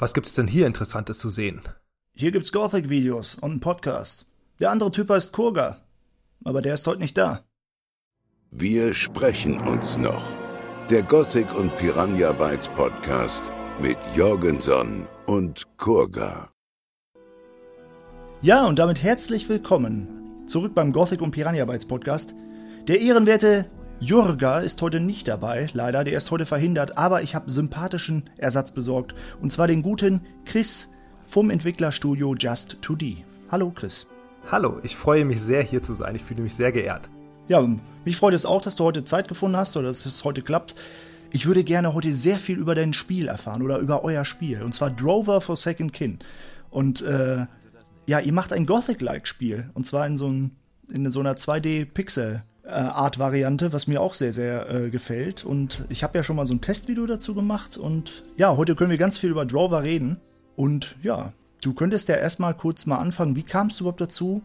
Was gibt's denn hier Interessantes zu sehen? Hier gibt's Gothic-Videos und einen Podcast. Der andere Typ heißt Kurga, aber der ist heute nicht da. Wir sprechen uns noch. Der Gothic und Piranha Bytes Podcast mit Jorgenson und Kurga. Ja, und damit herzlich willkommen zurück beim Gothic und Piranha Bytes Podcast. Der ehrenwerte Jurga ist heute nicht dabei, leider, der ist heute verhindert, aber ich habe sympathischen Ersatz besorgt. Und zwar den guten Chris vom Entwicklerstudio Just2D. Hallo Chris. Hallo, ich freue mich sehr hier zu sein. Ich fühle mich sehr geehrt. Ja, mich freut es auch, dass du heute Zeit gefunden hast oder dass es heute klappt. Ich würde gerne heute sehr viel über dein Spiel erfahren oder über euer Spiel. Und zwar Drover for Second Kin. Und äh, ja, ihr macht ein Gothic-like-Spiel. Und zwar in so, ein, in so einer 2D-Pixel- äh, Art-Variante, was mir auch sehr, sehr äh, gefällt. Und ich habe ja schon mal so ein Testvideo dazu gemacht. Und ja, heute können wir ganz viel über Drover reden. Und ja, du könntest ja erstmal kurz mal anfangen. Wie kamst du überhaupt dazu,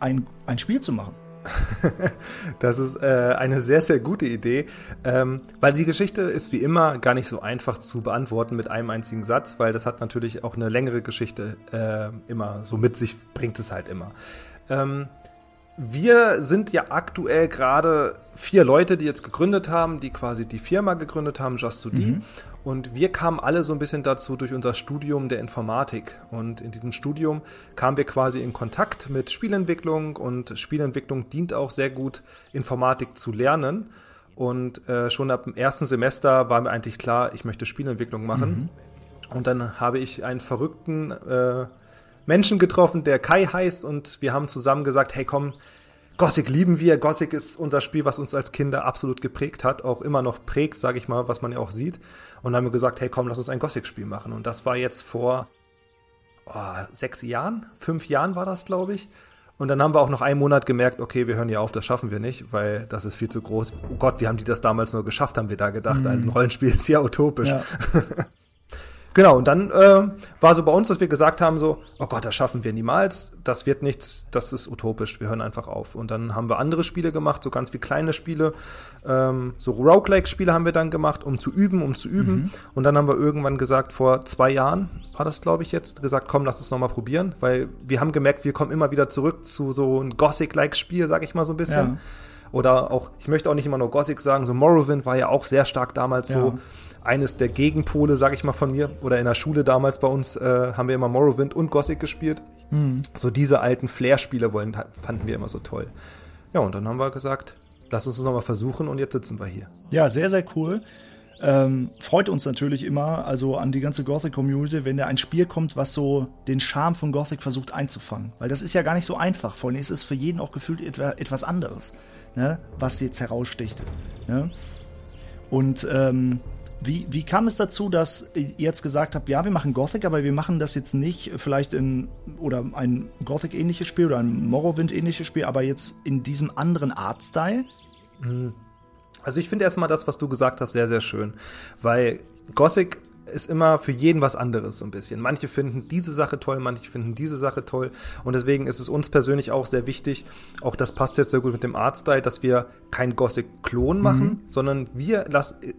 ein, ein Spiel zu machen? das ist äh, eine sehr, sehr gute Idee, ähm, weil die Geschichte ist wie immer gar nicht so einfach zu beantworten mit einem einzigen Satz, weil das hat natürlich auch eine längere Geschichte äh, immer so mit sich, bringt es halt immer. Ähm, wir sind ja aktuell gerade vier Leute, die jetzt gegründet haben, die quasi die Firma gegründet haben, Just 2 D. Mhm. Und wir kamen alle so ein bisschen dazu durch unser Studium der Informatik. Und in diesem Studium kamen wir quasi in Kontakt mit Spielentwicklung und Spielentwicklung dient auch sehr gut, Informatik zu lernen. Und äh, schon ab dem ersten Semester war mir eigentlich klar, ich möchte Spielentwicklung machen. Mhm. Und dann habe ich einen verrückten äh, Menschen getroffen, der Kai heißt, und wir haben zusammen gesagt, hey komm, Gothic lieben wir. Gothic ist unser Spiel, was uns als Kinder absolut geprägt hat, auch immer noch prägt, sage ich mal, was man ja auch sieht. Und dann haben wir gesagt, hey komm, lass uns ein Gothic-Spiel machen. Und das war jetzt vor oh, sechs Jahren, fünf Jahren war das, glaube ich. Und dann haben wir auch noch einen Monat gemerkt, okay, wir hören hier auf, das schaffen wir nicht, weil das ist viel zu groß. Oh Gott, wie haben die das damals nur geschafft, haben wir da gedacht. Mhm. Ein Rollenspiel ist ja utopisch. Ja. Genau, und dann äh, war so bei uns, dass wir gesagt haben, so, oh Gott, das schaffen wir niemals, das wird nichts, das ist utopisch, wir hören einfach auf. Und dann haben wir andere Spiele gemacht, so ganz wie kleine Spiele, ähm, so Roguelike-Spiele haben wir dann gemacht, um zu üben, um zu üben. Mhm. Und dann haben wir irgendwann gesagt, vor zwei Jahren war das, glaube ich, jetzt, gesagt, komm, lass uns nochmal probieren, weil wir haben gemerkt, wir kommen immer wieder zurück zu so ein Gothic-like-Spiel, sag ich mal so ein bisschen. Ja. Oder auch, ich möchte auch nicht immer nur Gothic sagen, so Morrowind war ja auch sehr stark damals ja. so eines der Gegenpole, sag ich mal, von mir. Oder in der Schule damals bei uns äh, haben wir immer Morrowind und Gothic gespielt. Mhm. So diese alten Flair-Spiele fanden wir immer so toll. Ja, und dann haben wir gesagt, lass uns das nochmal versuchen und jetzt sitzen wir hier. Ja, sehr, sehr cool. Ähm, freut uns natürlich immer, also an die ganze Gothic-Community, wenn da ein Spiel kommt, was so den Charme von Gothic versucht einzufangen. Weil das ist ja gar nicht so einfach. Vor allem ist es für jeden auch gefühlt etwas anderes, ne? was jetzt heraussticht. Ne? Und ähm, wie, wie kam es dazu, dass ihr jetzt gesagt habt, ja, wir machen Gothic, aber wir machen das jetzt nicht vielleicht in, oder ein Gothic-ähnliches Spiel oder ein Morrowind-ähnliches Spiel, aber jetzt in diesem anderen Artstyle? Mhm. Also ich finde erstmal das, was du gesagt hast, sehr, sehr schön, weil Gothic ist immer für jeden was anderes so ein bisschen. Manche finden diese Sache toll, manche finden diese Sache toll. Und deswegen ist es uns persönlich auch sehr wichtig, auch das passt jetzt sehr gut mit dem Artstyle, dass wir kein Gothic-Klon machen, mhm. sondern wir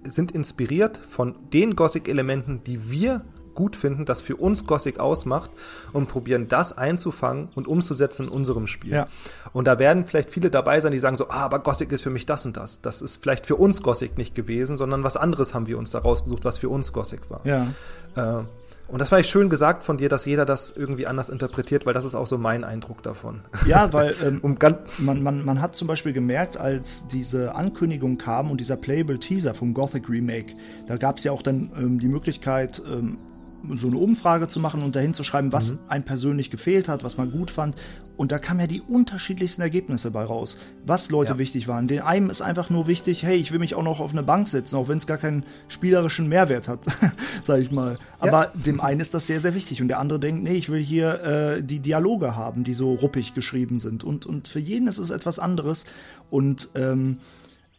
sind inspiriert von den Gothic-Elementen, die wir gut finden, das für uns Gothic ausmacht und probieren das einzufangen und umzusetzen in unserem Spiel. Ja. Und da werden vielleicht viele dabei sein, die sagen so, ah, aber Gothic ist für mich das und das. Das ist vielleicht für uns Gothic nicht gewesen, sondern was anderes haben wir uns da rausgesucht, was für uns Gothic war. Ja. Äh, und das war ich schön gesagt von dir, dass jeder das irgendwie anders interpretiert, weil das ist auch so mein Eindruck davon. Ja, weil ähm, man, man, man hat zum Beispiel gemerkt, als diese Ankündigung kam und dieser Playable Teaser vom Gothic Remake, da gab es ja auch dann ähm, die Möglichkeit, ähm, so eine Umfrage zu machen und dahin zu schreiben, was mhm. einem persönlich gefehlt hat, was man gut fand. Und da kamen ja die unterschiedlichsten Ergebnisse bei raus, was Leute ja. wichtig waren. Den einen ist einfach nur wichtig, hey, ich will mich auch noch auf eine Bank setzen, auch wenn es gar keinen spielerischen Mehrwert hat, sag ich mal. Aber ja. dem einen ist das sehr, sehr wichtig. Und der andere denkt, nee, ich will hier äh, die Dialoge haben, die so ruppig geschrieben sind. Und, und für jeden ist es etwas anderes. Und ähm,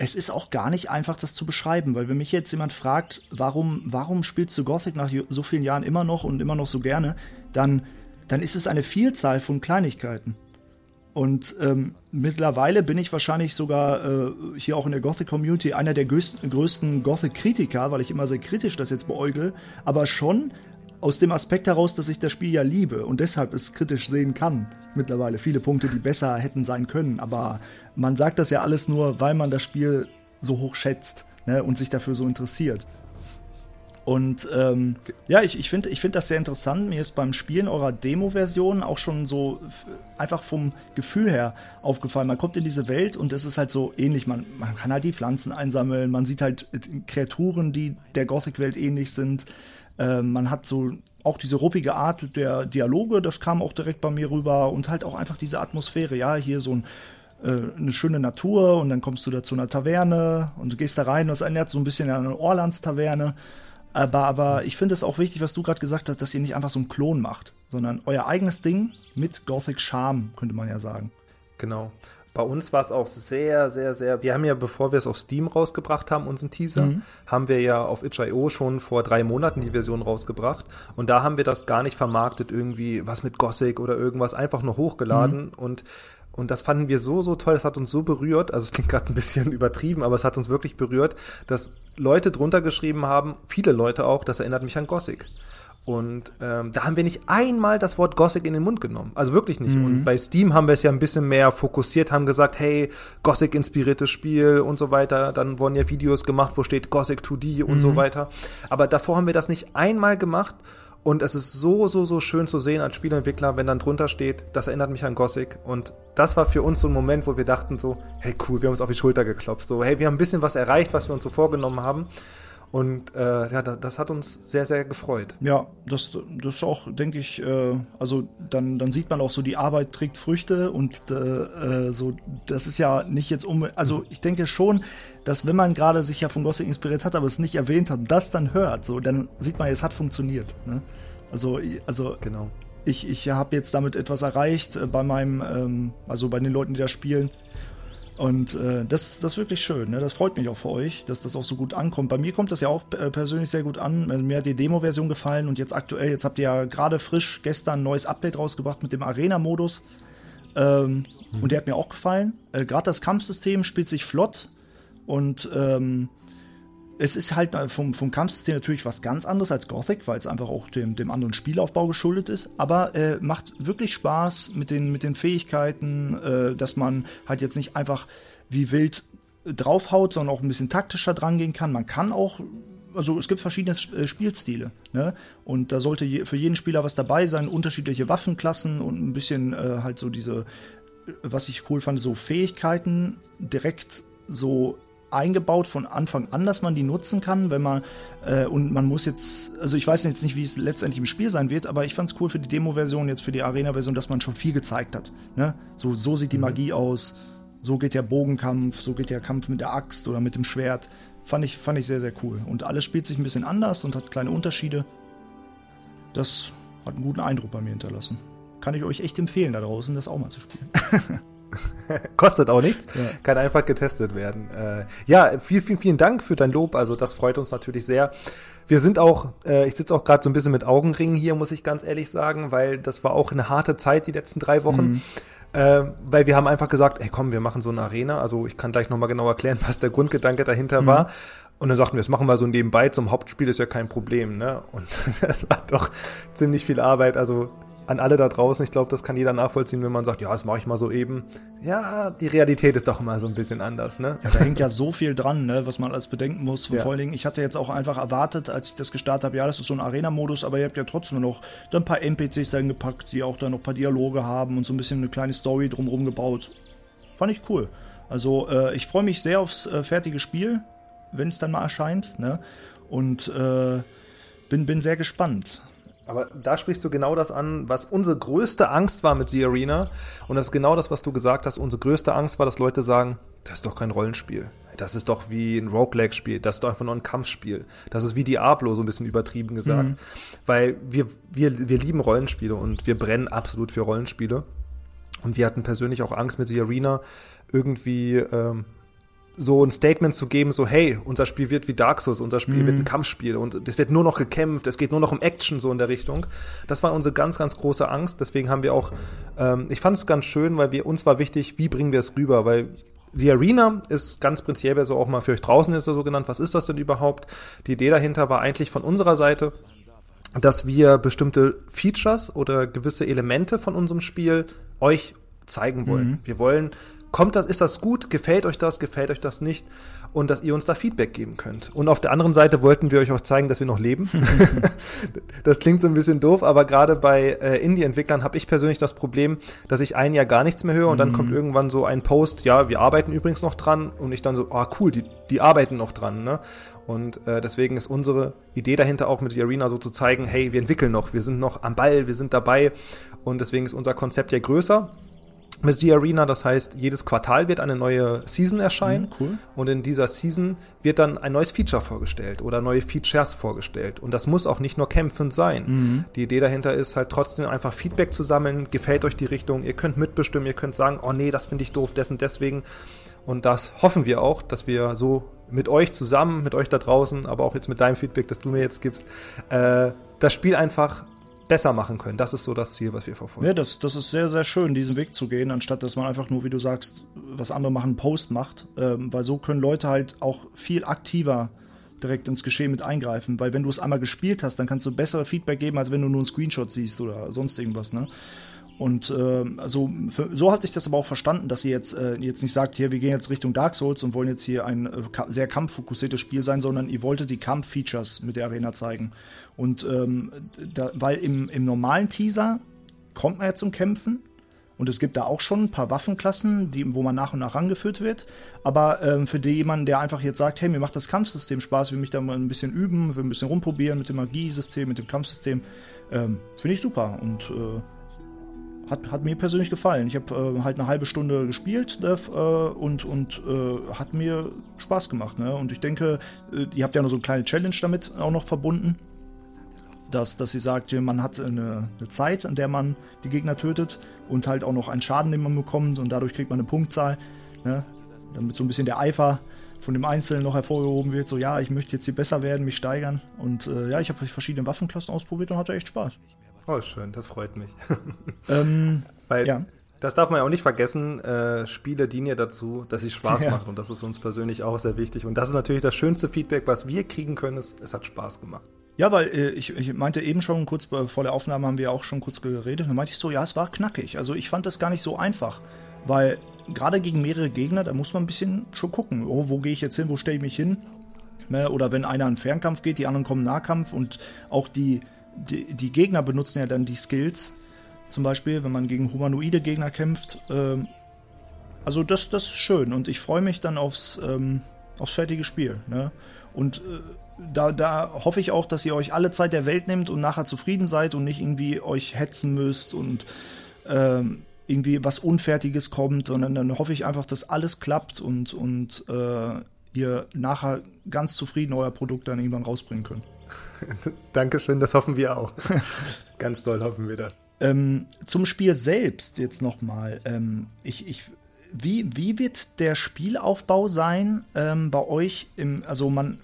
es ist auch gar nicht einfach, das zu beschreiben, weil wenn mich jetzt jemand fragt, warum, warum spielst du Gothic nach so vielen Jahren immer noch und immer noch so gerne, dann, dann ist es eine Vielzahl von Kleinigkeiten. Und ähm, mittlerweile bin ich wahrscheinlich sogar äh, hier auch in der Gothic-Community einer der größten, größten Gothic-Kritiker, weil ich immer sehr kritisch das jetzt beäugle, aber schon aus dem Aspekt heraus, dass ich das Spiel ja liebe und deshalb es kritisch sehen kann. Mittlerweile viele Punkte, die besser hätten sein können. Aber man sagt das ja alles nur, weil man das Spiel so hoch schätzt ne, und sich dafür so interessiert. Und ähm, ja, ich, ich finde ich find das sehr interessant. Mir ist beim Spielen eurer Demo-Version auch schon so einfach vom Gefühl her aufgefallen. Man kommt in diese Welt und es ist halt so ähnlich. Man, man kann halt die Pflanzen einsammeln, man sieht halt Kreaturen, die der Gothic-Welt ähnlich sind. Äh, man hat so auch diese ruppige Art der Dialoge, das kam auch direkt bei mir rüber und halt auch einfach diese Atmosphäre. Ja, hier so ein äh, eine schöne Natur und dann kommst du da zu einer Taverne und du gehst da rein und es erinnert so ein bisschen an eine Orlands-Taverne. Aber, aber ich finde es auch wichtig, was du gerade gesagt hast, dass ihr nicht einfach so einen Klon macht, sondern euer eigenes Ding mit Gothic Charme, könnte man ja sagen. Genau. Bei uns war es auch sehr, sehr, sehr. Wir haben ja, bevor wir es auf Steam rausgebracht haben, unseren Teaser, mhm. haben wir ja auf itch.io schon vor drei Monaten die Version rausgebracht. Und da haben wir das gar nicht vermarktet, irgendwie was mit Gothic oder irgendwas, einfach nur hochgeladen. Mhm. Und und das fanden wir so, so toll, das hat uns so berührt, also es klingt gerade ein bisschen übertrieben, aber es hat uns wirklich berührt, dass Leute drunter geschrieben haben, viele Leute auch, das erinnert mich an Gothic. Und ähm, da haben wir nicht einmal das Wort Gothic in den Mund genommen. Also wirklich nicht. Mhm. Und bei Steam haben wir es ja ein bisschen mehr fokussiert, haben gesagt, hey, Gothic-inspiriertes Spiel und so weiter. Dann wurden ja Videos gemacht, wo steht Gothic 2D und mhm. so weiter. Aber davor haben wir das nicht einmal gemacht. Und es ist so, so, so schön zu sehen als Spieleentwickler, wenn dann drunter steht, das erinnert mich an Gothic. Und das war für uns so ein Moment, wo wir dachten so, hey cool, wir haben uns auf die Schulter geklopft. So, hey, wir haben ein bisschen was erreicht, was wir uns so vorgenommen haben. Und äh, ja, das, hat uns sehr, sehr gefreut. Ja, das, das ist auch, denke ich, äh, also dann, dann sieht man auch so, die Arbeit trägt Früchte und äh, äh so, das ist ja nicht jetzt um, also ich denke schon, dass wenn man gerade sich ja von Gothic inspiriert hat, aber es nicht erwähnt hat das dann hört, so, dann sieht man, es hat funktioniert. Ne? Also, also genau. ich, ich habe jetzt damit etwas erreicht äh, bei meinem, ähm, also bei den Leuten, die da spielen und äh, das, das ist wirklich schön. Ne? Das freut mich auch für euch, dass das auch so gut ankommt. Bei mir kommt das ja auch äh, persönlich sehr gut an. Also mir hat die Demo-Version gefallen und jetzt aktuell, jetzt habt ihr ja gerade frisch gestern ein neues Update rausgebracht mit dem Arena-Modus. Ähm, mhm. Und der hat mir auch gefallen. Äh, gerade das Kampfsystem spielt sich flott und ähm, es ist halt vom, vom Kampfsystem natürlich was ganz anderes als Gothic, weil es einfach auch dem, dem anderen Spielaufbau geschuldet ist. Aber äh, macht wirklich Spaß mit den, mit den Fähigkeiten, äh, dass man halt jetzt nicht einfach wie wild draufhaut, sondern auch ein bisschen taktischer dran gehen kann. Man kann auch, also es gibt verschiedene äh, Spielstile. Ne? Und da sollte je, für jeden Spieler was dabei sein, unterschiedliche Waffenklassen und ein bisschen äh, halt so diese, was ich cool fand, so Fähigkeiten direkt so eingebaut von Anfang an, dass man die nutzen kann, wenn man äh, und man muss jetzt, also ich weiß jetzt nicht, wie es letztendlich im Spiel sein wird, aber ich fand es cool für die Demo-Version, jetzt für die Arena-Version, dass man schon viel gezeigt hat. Ne? So, so sieht die mhm. Magie aus, so geht der Bogenkampf, so geht der Kampf mit der Axt oder mit dem Schwert. Fand ich, fand ich sehr, sehr cool. Und alles spielt sich ein bisschen anders und hat kleine Unterschiede. Das hat einen guten Eindruck bei mir hinterlassen. Kann ich euch echt empfehlen, da draußen das auch mal zu spielen. Kostet auch nichts, ja. kann einfach getestet werden. Äh, ja, vielen, vielen, vielen Dank für dein Lob. Also das freut uns natürlich sehr. Wir sind auch, äh, ich sitze auch gerade so ein bisschen mit Augenringen hier, muss ich ganz ehrlich sagen, weil das war auch eine harte Zeit die letzten drei Wochen. Mhm. Äh, weil wir haben einfach gesagt, ey komm, wir machen so eine Arena. Also ich kann gleich nochmal genau erklären, was der Grundgedanke dahinter mhm. war. Und dann sagten wir, das machen wir so nebenbei zum Hauptspiel, ist ja kein Problem. Ne? Und das war doch ziemlich viel Arbeit. Also an alle da draußen, ich glaube, das kann jeder nachvollziehen, wenn man sagt, ja, das mache ich mal so eben. Ja, die Realität ist doch immer so ein bisschen anders, ne? Ja, da hängt ja so viel dran, ne, was man alles bedenken muss. Ja. vor allen Dingen, ich hatte jetzt auch einfach erwartet, als ich das gestartet habe, ja, das ist so ein Arena-Modus, aber ihr habt ja trotzdem noch ein paar NPCs dahin gepackt, die auch da noch ein paar Dialoge haben und so ein bisschen eine kleine Story drumherum gebaut. Fand ich cool. Also, äh, ich freue mich sehr aufs äh, fertige Spiel, wenn es dann mal erscheint, ne? Und äh, bin, bin sehr gespannt. Aber da sprichst du genau das an, was unsere größte Angst war mit The Arena. Und das ist genau das, was du gesagt hast. Unsere größte Angst war, dass Leute sagen, das ist doch kein Rollenspiel. Das ist doch wie ein Roguelike-Spiel. Das ist doch einfach nur ein Kampfspiel. Das ist wie Diablo, so ein bisschen übertrieben gesagt. Mhm. Weil wir, wir, wir lieben Rollenspiele und wir brennen absolut für Rollenspiele. Und wir hatten persönlich auch Angst mit The Arena irgendwie ähm, so ein Statement zu geben, so hey, unser Spiel wird wie Dark Souls, unser Spiel mhm. wird ein Kampfspiel und es wird nur noch gekämpft, es geht nur noch um Action so in der Richtung. Das war unsere ganz, ganz große Angst. Deswegen haben wir auch, ähm, ich fand es ganz schön, weil wir uns war wichtig, wie bringen wir es rüber, weil die Arena ist ganz prinzipiell so auch mal für euch draußen ist so genannt. Was ist das denn überhaupt? Die Idee dahinter war eigentlich von unserer Seite, dass wir bestimmte Features oder gewisse Elemente von unserem Spiel euch zeigen wollen. Mhm. Wir wollen, kommt das, ist das gut, gefällt euch das, gefällt euch das nicht? und dass ihr uns da Feedback geben könnt. Und auf der anderen Seite wollten wir euch auch zeigen, dass wir noch leben. das klingt so ein bisschen doof, aber gerade bei äh, Indie-Entwicklern habe ich persönlich das Problem, dass ich ein Jahr gar nichts mehr höre und dann kommt mhm. irgendwann so ein Post, ja, wir arbeiten übrigens noch dran und ich dann so, ah cool, die, die arbeiten noch dran. Ne? Und äh, deswegen ist unsere Idee dahinter auch mit The Arena so zu zeigen, hey, wir entwickeln noch, wir sind noch am Ball, wir sind dabei und deswegen ist unser Konzept ja größer mit The Arena. Das heißt, jedes Quartal wird eine neue Season erscheinen. Mhm, cool. Und in dieser Season wird dann ein neues Feature vorgestellt oder neue Features vorgestellt. Und das muss auch nicht nur kämpfend sein. Mhm. Die Idee dahinter ist halt trotzdem einfach Feedback zu sammeln. Gefällt euch die Richtung? Ihr könnt mitbestimmen. Ihr könnt sagen, oh nee, das finde ich doof, dessen deswegen. Und das hoffen wir auch, dass wir so mit euch zusammen, mit euch da draußen, aber auch jetzt mit deinem Feedback, das du mir jetzt gibst, äh, das Spiel einfach besser machen können. Das ist so das Ziel, was wir verfolgen. Ja, das, das ist sehr, sehr schön, diesen Weg zu gehen, anstatt dass man einfach nur, wie du sagst, was andere machen, Post macht. Ähm, weil so können Leute halt auch viel aktiver direkt ins Geschehen mit eingreifen. Weil wenn du es einmal gespielt hast, dann kannst du bessere Feedback geben, als wenn du nur einen Screenshot siehst oder sonst irgendwas. Ne? Und äh, also für, so hatte ich das aber auch verstanden, dass ihr jetzt, äh, jetzt nicht sagt, hier, wir gehen jetzt Richtung Dark Souls und wollen jetzt hier ein äh, sehr kampffokussiertes Spiel sein, sondern ihr wolltet die Kampffeatures mit der Arena zeigen. Und ähm, da, weil im, im normalen Teaser kommt man ja zum Kämpfen. Und es gibt da auch schon ein paar Waffenklassen, die, wo man nach und nach rangeführt wird. Aber ähm, für jemanden, der einfach jetzt sagt, hey, mir macht das Kampfsystem Spaß, will mich da mal ein bisschen üben, will ein bisschen rumprobieren mit dem Magiesystem, mit dem Kampfsystem, ähm, finde ich super. Und äh, hat, hat mir persönlich gefallen. Ich habe äh, halt eine halbe Stunde gespielt äh, und, und äh, hat mir Spaß gemacht. Ne? Und ich denke, äh, ihr habt ja noch so eine kleine Challenge damit auch noch verbunden. Dass, dass sie sagt, man hat eine, eine Zeit, an der man die Gegner tötet und halt auch noch einen Schaden, den man bekommt und dadurch kriegt man eine Punktzahl. Ne? Damit so ein bisschen der Eifer von dem Einzelnen noch hervorgehoben wird, so ja, ich möchte jetzt hier besser werden, mich steigern. Und äh, ja, ich habe verschiedene Waffenklassen ausprobiert und hatte echt Spaß. Oh, schön, das freut mich. ähm, Weil ja. das darf man ja auch nicht vergessen, äh, Spiele dienen ja dazu, dass sie Spaß ja. machen und das ist uns persönlich auch sehr wichtig. Und das ist natürlich das schönste Feedback, was wir kriegen können, ist, es hat Spaß gemacht. Ja, weil äh, ich, ich meinte eben schon, kurz vor der Aufnahme haben wir auch schon kurz geredet, da meinte ich so, ja, es war knackig. Also ich fand das gar nicht so einfach, weil gerade gegen mehrere Gegner, da muss man ein bisschen schon gucken, oh, wo gehe ich jetzt hin, wo stelle ich mich hin? Ne? Oder wenn einer in Fernkampf geht, die anderen kommen Nahkampf und auch die die, die, Gegner benutzen ja dann die Skills. Zum Beispiel, wenn man gegen humanoide Gegner kämpft. Ähm, also das, das ist schön und ich freue mich dann aufs, ähm, aufs fertige Spiel. Ne? Und äh, da, da hoffe ich auch, dass ihr euch alle Zeit der Welt nehmt und nachher zufrieden seid und nicht irgendwie euch hetzen müsst und ähm, irgendwie was Unfertiges kommt, sondern dann hoffe ich einfach, dass alles klappt und, und äh, ihr nachher ganz zufrieden euer Produkt dann irgendwann rausbringen könnt. Dankeschön, das hoffen wir auch. Ganz toll hoffen wir das. Ähm, zum Spiel selbst jetzt nochmal. Ähm, ich, ich, wie, wie wird der Spielaufbau sein ähm, bei euch? Im, also man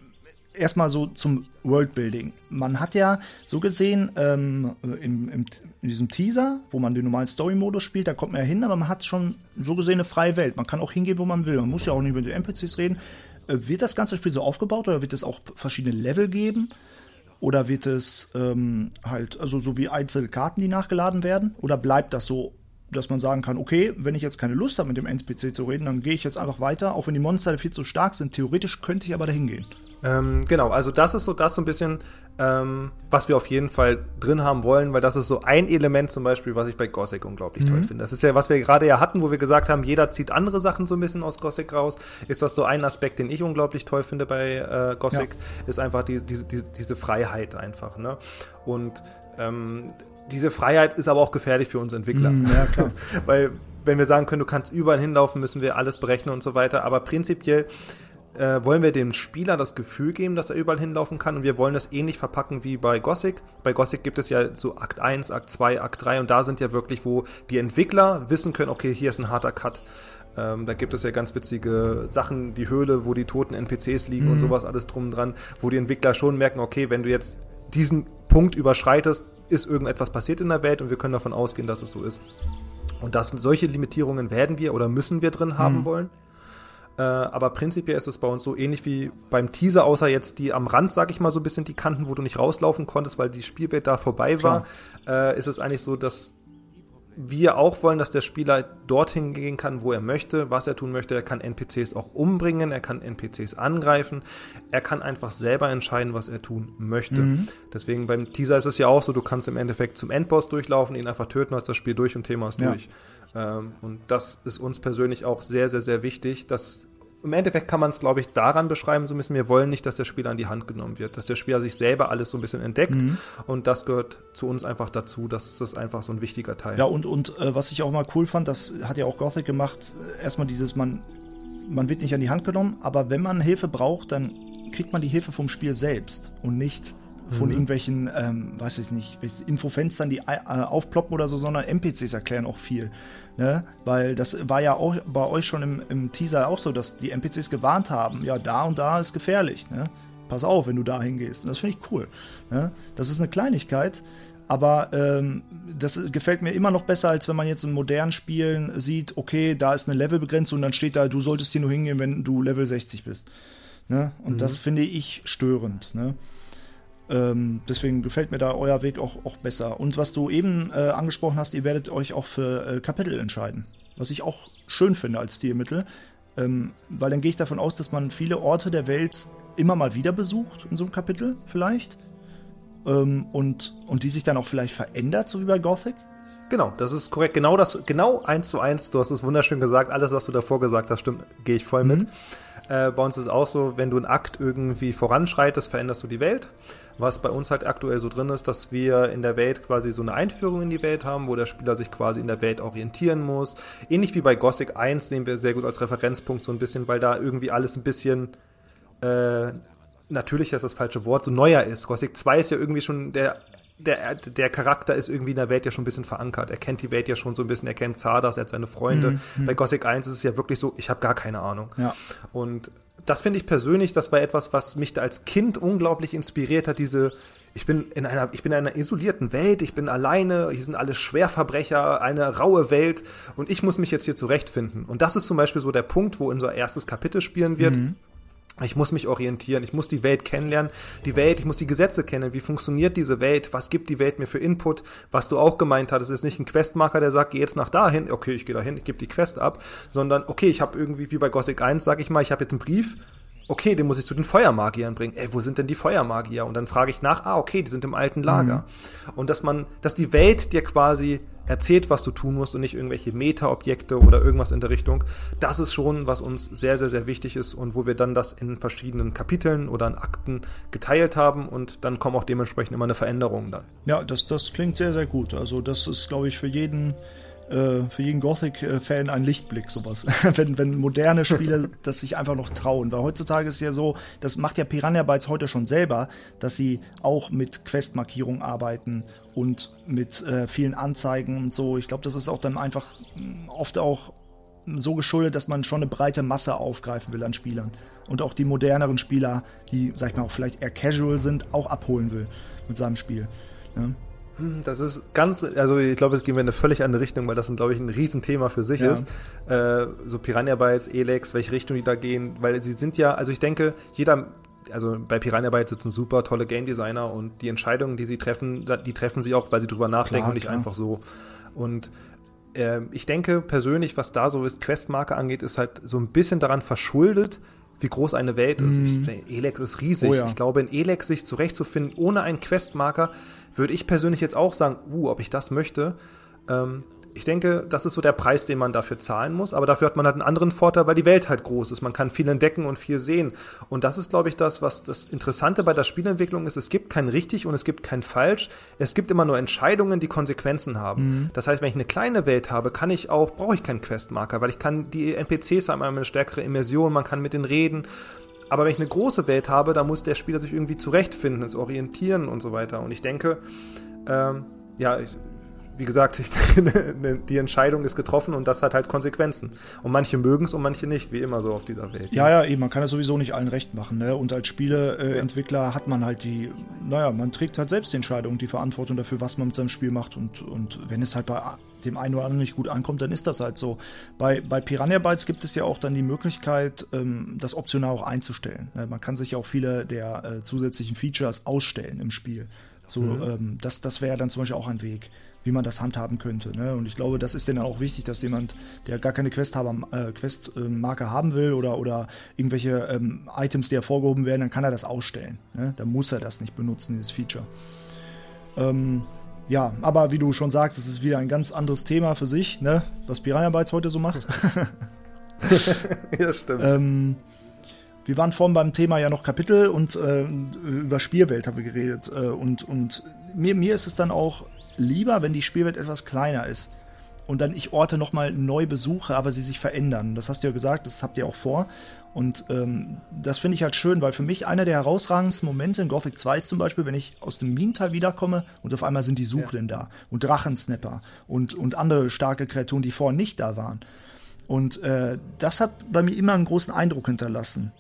erstmal so zum Worldbuilding. Man hat ja so gesehen ähm, im, im, in diesem Teaser, wo man den normalen Story-Modus spielt, da kommt man ja hin, aber man hat schon so gesehen eine freie Welt. Man kann auch hingehen, wo man will. Man muss ja auch nicht über die NPCs reden. Wird das ganze Spiel so aufgebaut oder wird es auch verschiedene Level geben? Oder wird es ähm, halt, also so wie einzelne Karten, die nachgeladen werden? Oder bleibt das so, dass man sagen kann, okay, wenn ich jetzt keine Lust habe, mit dem NPC zu reden, dann gehe ich jetzt einfach weiter, auch wenn die Monster viel zu stark sind. Theoretisch könnte ich aber dahin gehen. Ähm, genau, also das ist so das so ein bisschen, ähm, was wir auf jeden Fall drin haben wollen, weil das ist so ein Element zum Beispiel, was ich bei Gothic unglaublich mhm. toll finde. Das ist ja, was wir gerade ja hatten, wo wir gesagt haben, jeder zieht andere Sachen so ein bisschen aus Gothic raus. Ist das so ein Aspekt, den ich unglaublich toll finde bei äh, Gothic, ja. ist einfach die, diese, diese, diese Freiheit einfach. Ne? Und ähm, diese Freiheit ist aber auch gefährlich für uns Entwickler. Mhm, ja, klar. weil wenn wir sagen können, du kannst überall hinlaufen, müssen wir alles berechnen und so weiter. Aber prinzipiell äh, wollen wir dem Spieler das Gefühl geben, dass er überall hinlaufen kann und wir wollen das ähnlich verpacken wie bei Gothic. Bei Gothic gibt es ja so Akt 1, Akt 2, Akt 3 und da sind ja wirklich, wo die Entwickler wissen können, okay, hier ist ein harter Cut. Ähm, da gibt es ja ganz witzige Sachen, die Höhle, wo die toten NPCs liegen mhm. und sowas alles drum dran, wo die Entwickler schon merken, okay, wenn du jetzt diesen Punkt überschreitest, ist irgendetwas passiert in der Welt und wir können davon ausgehen, dass es so ist. Und das, solche Limitierungen werden wir oder müssen wir drin haben mhm. wollen. Äh, aber prinzipiell ist es bei uns so ähnlich wie beim Teaser, außer jetzt die am Rand, sag ich mal, so ein bisschen die Kanten, wo du nicht rauslaufen konntest, weil die Spielwelt da vorbei war, äh, ist es eigentlich so, dass wir auch wollen, dass der Spieler dorthin gehen kann, wo er möchte, was er tun möchte. Er kann NPCs auch umbringen, er kann NPCs angreifen, er kann einfach selber entscheiden, was er tun möchte. Mhm. Deswegen beim Teaser ist es ja auch so, du kannst im Endeffekt zum Endboss durchlaufen, ihn einfach töten, hast das Spiel durch und Thema ist ja. durch. Ähm, und das ist uns persönlich auch sehr, sehr, sehr wichtig, dass im Endeffekt kann man es, glaube ich, daran beschreiben, so ein bisschen, wir wollen nicht, dass der Spieler an die Hand genommen wird, dass der Spieler sich selber alles so ein bisschen entdeckt mhm. und das gehört zu uns einfach dazu, das ist einfach so ein wichtiger Teil. Ja, und, und äh, was ich auch mal cool fand, das hat ja auch Gothic gemacht, äh, erstmal dieses, man, man wird nicht an die Hand genommen, aber wenn man Hilfe braucht, dann kriegt man die Hilfe vom Spiel selbst und nicht von mhm. irgendwelchen, ähm, weiß ich nicht, Infofenstern, die äh, aufploppen oder so, sondern NPCs erklären auch viel. Ne? Weil das war ja auch bei euch schon im, im Teaser auch so, dass die NPCs gewarnt haben, ja, da und da ist gefährlich. Ne? Pass auf, wenn du da hingehst. Und das finde ich cool. Ne? Das ist eine Kleinigkeit, aber ähm, das gefällt mir immer noch besser, als wenn man jetzt in modernen Spielen sieht, okay, da ist eine Levelbegrenzung und dann steht da, du solltest hier nur hingehen, wenn du Level 60 bist. Ne? Und mhm. das finde ich störend. Ne? Ähm, deswegen gefällt mir da euer Weg auch, auch besser. Und was du eben äh, angesprochen hast, ihr werdet euch auch für äh, Kapitel entscheiden. Was ich auch schön finde als Stilmittel. Ähm, weil dann gehe ich davon aus, dass man viele Orte der Welt immer mal wieder besucht in so einem Kapitel vielleicht. Ähm, und, und die sich dann auch vielleicht verändert, so wie bei Gothic. Genau, das ist korrekt. Genau das, genau eins zu eins. Du hast es wunderschön gesagt. Alles, was du davor gesagt hast, stimmt, gehe ich voll mit. Mhm. Äh, bei uns ist es auch so, wenn du einen Akt irgendwie voranschreitest, veränderst du die Welt. Was bei uns halt aktuell so drin ist, dass wir in der Welt quasi so eine Einführung in die Welt haben, wo der Spieler sich quasi in der Welt orientieren muss. Ähnlich wie bei Gothic 1 nehmen wir sehr gut als Referenzpunkt so ein bisschen, weil da irgendwie alles ein bisschen äh, natürlich ist das falsche Wort, so neuer ist. Gothic 2 ist ja irgendwie schon der der, der Charakter ist irgendwie in der Welt ja schon ein bisschen verankert. Er kennt die Welt ja schon so ein bisschen, er kennt Zardas, er hat seine Freunde. Mhm. Bei Gothic 1 ist es ja wirklich so, ich habe gar keine Ahnung. Ja. Und das finde ich persönlich, das war etwas, was mich da als Kind unglaublich inspiriert hat, diese ich bin in einer, ich bin in einer isolierten Welt, ich bin alleine, hier sind alle Schwerverbrecher, eine raue Welt und ich muss mich jetzt hier zurechtfinden. Und das ist zum Beispiel so der Punkt, wo unser erstes Kapitel spielen wird. Mhm. Ich muss mich orientieren, ich muss die Welt kennenlernen, die Welt, ich muss die Gesetze kennen, wie funktioniert diese Welt, was gibt die Welt mir für Input, was du auch gemeint hattest, ist nicht ein Questmarker, der sagt, geh jetzt nach dahin, okay, ich gehe dahin, ich gebe die Quest ab, sondern okay, ich habe irgendwie, wie bei Gothic 1, sag ich mal, ich habe jetzt einen Brief, okay, den muss ich zu den Feuermagiern bringen. Ey, wo sind denn die Feuermagier? Und dann frage ich nach, ah, okay, die sind im alten Lager. Mhm. Und dass man, dass die Welt dir quasi erzählt, was du tun musst und nicht irgendwelche Meta-Objekte oder irgendwas in der Richtung. Das ist schon, was uns sehr, sehr, sehr wichtig ist und wo wir dann das in verschiedenen Kapiteln oder in Akten geteilt haben und dann kommen auch dementsprechend immer eine Veränderung dann. Ja, das, das klingt sehr, sehr gut. Also das ist, glaube ich, für jeden äh, für jeden Gothic-Fan ein Lichtblick, sowas. wenn, wenn moderne Spiele das sich einfach noch trauen. Weil heutzutage ist ja so, das macht ja Piranha Bytes heute schon selber, dass sie auch mit Questmarkierungen arbeiten und mit äh, vielen Anzeigen und so. Ich glaube, das ist auch dann einfach mm, oft auch so geschuldet, dass man schon eine breite Masse aufgreifen will an Spielern. Und auch die moderneren Spieler, die, sag ich mal, auch vielleicht eher casual sind, auch abholen will mit seinem Spiel. Ja. Das ist ganz, also ich glaube, es gehen wir in eine völlig andere Richtung, weil das, glaube ich, ein Riesenthema für sich ja. ist. Äh, so Piranha Bytes, Elex, welche Richtung die da gehen, weil sie sind ja, also ich denke, jeder, also bei Piranha Bytes sitzen super tolle Game Designer und die Entscheidungen, die sie treffen, die treffen sie auch, weil sie drüber nachdenken klar, und nicht klar. einfach so. Und äh, ich denke persönlich, was da so ist, Questmarke angeht, ist halt so ein bisschen daran verschuldet, wie groß eine Welt ist. Mm. Ich, Elex ist riesig. Oh ja. Ich glaube, in Elex sich zurechtzufinden ohne einen Questmarker, würde ich persönlich jetzt auch sagen, uh, ob ich das möchte. Ähm, ich denke, das ist so der Preis, den man dafür zahlen muss. Aber dafür hat man halt einen anderen Vorteil, weil die Welt halt groß ist. Man kann viel entdecken und viel sehen. Und das ist, glaube ich, das, was das Interessante bei der Spielentwicklung ist. Es gibt kein richtig und es gibt kein falsch. Es gibt immer nur Entscheidungen, die Konsequenzen haben. Mhm. Das heißt, wenn ich eine kleine Welt habe, kann ich auch, brauche ich keinen Questmarker, weil ich kann, die NPCs haben eine stärkere Immersion, man kann mit denen reden. Aber wenn ich eine große Welt habe, da muss der Spieler sich irgendwie zurechtfinden, es orientieren und so weiter. Und ich denke, ähm, ja, ich, wie gesagt, die Entscheidung ist getroffen und das hat halt Konsequenzen. Und manche mögen es und manche nicht, wie immer so auf dieser Welt. Ja, ja, eben, man kann es sowieso nicht allen recht machen. Ne? Und als Spieleentwickler ja. hat man halt die, naja, man trägt halt selbst die Entscheidung, die Verantwortung dafür, was man mit seinem Spiel macht. Und, und wenn es halt bei dem einen oder anderen nicht gut ankommt, dann ist das halt so. Bei, bei Piranha Bytes gibt es ja auch dann die Möglichkeit, ähm, das optional auch einzustellen. Ne? Man kann sich ja auch viele der äh, zusätzlichen Features ausstellen im Spiel. So, mhm. ähm, das, das wäre dann zum Beispiel auch ein Weg wie man das handhaben könnte. Ne? Und ich glaube, das ist dann auch wichtig, dass jemand, der gar keine Quest-Marke äh, Quest, äh, haben will oder, oder irgendwelche ähm, Items, die hervorgehoben werden, dann kann er das ausstellen. Ne? Dann muss er das nicht benutzen, dieses Feature. Ähm, ja, aber wie du schon sagst, es ist wieder ein ganz anderes Thema für sich, ne? was Piranha Bytes heute so macht. ja, stimmt. ähm, wir waren vorhin beim Thema ja noch Kapitel und äh, über Spielwelt haben wir geredet. Äh, und und mir, mir ist es dann auch lieber, wenn die Spielwelt etwas kleiner ist und dann ich Orte nochmal neu besuche, aber sie sich verändern. Das hast du ja gesagt, das habt ihr auch vor. Und ähm, das finde ich halt schön, weil für mich einer der herausragendsten Momente in Gothic 2 ist zum Beispiel, wenn ich aus dem Minental wiederkomme und auf einmal sind die Suchenden ja. da und Drachensnapper und, und andere starke Kreaturen, die vorher nicht da waren. Und äh, das hat bei mir immer einen großen Eindruck hinterlassen.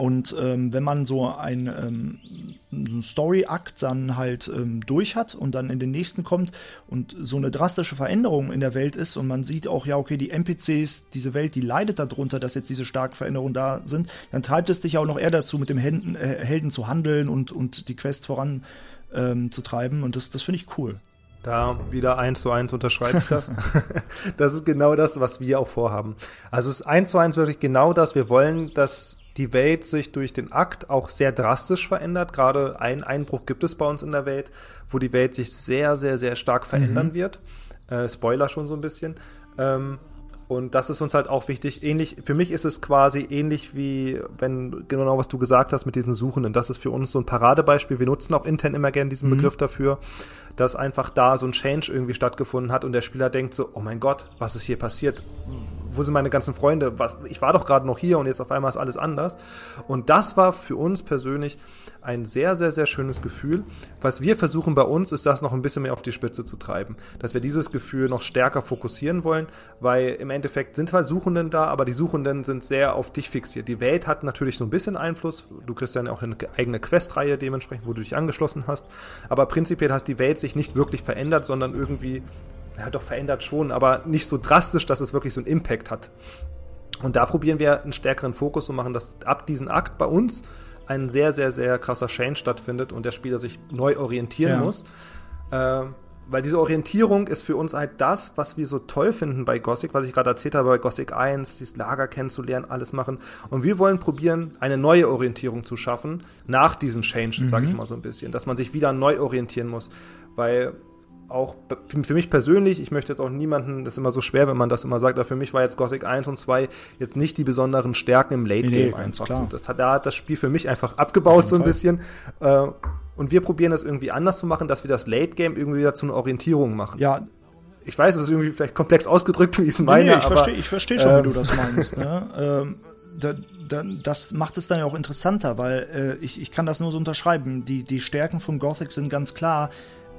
Und ähm, wenn man so ein ähm, Story-Akt dann halt ähm, durch hat und dann in den nächsten kommt und so eine drastische Veränderung in der Welt ist und man sieht auch, ja, okay, die NPCs, diese Welt, die leidet darunter, dass jetzt diese starken Veränderungen da sind, dann treibt es dich auch noch eher dazu, mit dem Helden, äh, Helden zu handeln und, und die Quest voran ähm, zu treiben. Und das, das finde ich cool. Da wieder eins zu eins unterschreibe ich das. das ist genau das, was wir auch vorhaben. Also es ist eins zu eins wirklich genau das. Wir wollen, dass die Welt sich durch den Akt auch sehr drastisch verändert. Gerade ein Einbruch gibt es bei uns in der Welt, wo die Welt sich sehr, sehr, sehr stark verändern mhm. wird. Äh, Spoiler schon so ein bisschen. Ähm, und das ist uns halt auch wichtig. Ähnlich, für mich ist es quasi ähnlich wie, wenn, genau was du gesagt hast mit diesen Suchenden. Das ist für uns so ein Paradebeispiel. Wir nutzen auch intern immer gerne diesen mhm. Begriff dafür, dass einfach da so ein Change irgendwie stattgefunden hat und der Spieler denkt so, oh mein Gott, was ist hier passiert? wo sind meine ganzen Freunde? Was, ich war doch gerade noch hier und jetzt auf einmal ist alles anders. Und das war für uns persönlich ein sehr, sehr, sehr schönes Gefühl. Was wir versuchen bei uns, ist das noch ein bisschen mehr auf die Spitze zu treiben. Dass wir dieses Gefühl noch stärker fokussieren wollen, weil im Endeffekt sind halt Suchenden da, aber die Suchenden sind sehr auf dich fixiert. Die Welt hat natürlich so ein bisschen Einfluss. Du kriegst dann auch eine eigene Questreihe dementsprechend, wo du dich angeschlossen hast. Aber prinzipiell hat die Welt sich nicht wirklich verändert, sondern irgendwie ja doch verändert schon, aber nicht so drastisch, dass es wirklich so einen Impact hat. Und da probieren wir einen stärkeren Fokus zu machen, dass ab diesem Akt bei uns ein sehr, sehr, sehr krasser Change stattfindet und der Spieler sich neu orientieren ja. muss. Äh, weil diese Orientierung ist für uns halt das, was wir so toll finden bei Gothic, was ich gerade erzählt habe, bei Gothic 1, dieses Lager kennenzulernen, alles machen. Und wir wollen probieren, eine neue Orientierung zu schaffen, nach diesen Change, mhm. sage ich mal so ein bisschen, dass man sich wieder neu orientieren muss. Weil auch für mich persönlich, ich möchte jetzt auch niemanden, das ist immer so schwer, wenn man das immer sagt, aber für mich war jetzt Gothic 1 und 2 jetzt nicht die besonderen Stärken im Late Game nee, einfach so. Das hat, da hat das Spiel für mich einfach abgebaut so ein Fall. bisschen. Äh, und wir probieren das irgendwie anders zu machen, dass wir das Late Game irgendwie wieder zu einer Orientierung machen. Ja. Ich weiß, es ist irgendwie vielleicht komplex ausgedrückt, wie ich es meine. Nee, nee, ich verstehe versteh schon, ähm, wie du das meinst. Ne? ähm, da, da, das macht es dann ja auch interessanter, weil äh, ich, ich kann das nur so unterschreiben. Die, die Stärken von Gothic sind ganz klar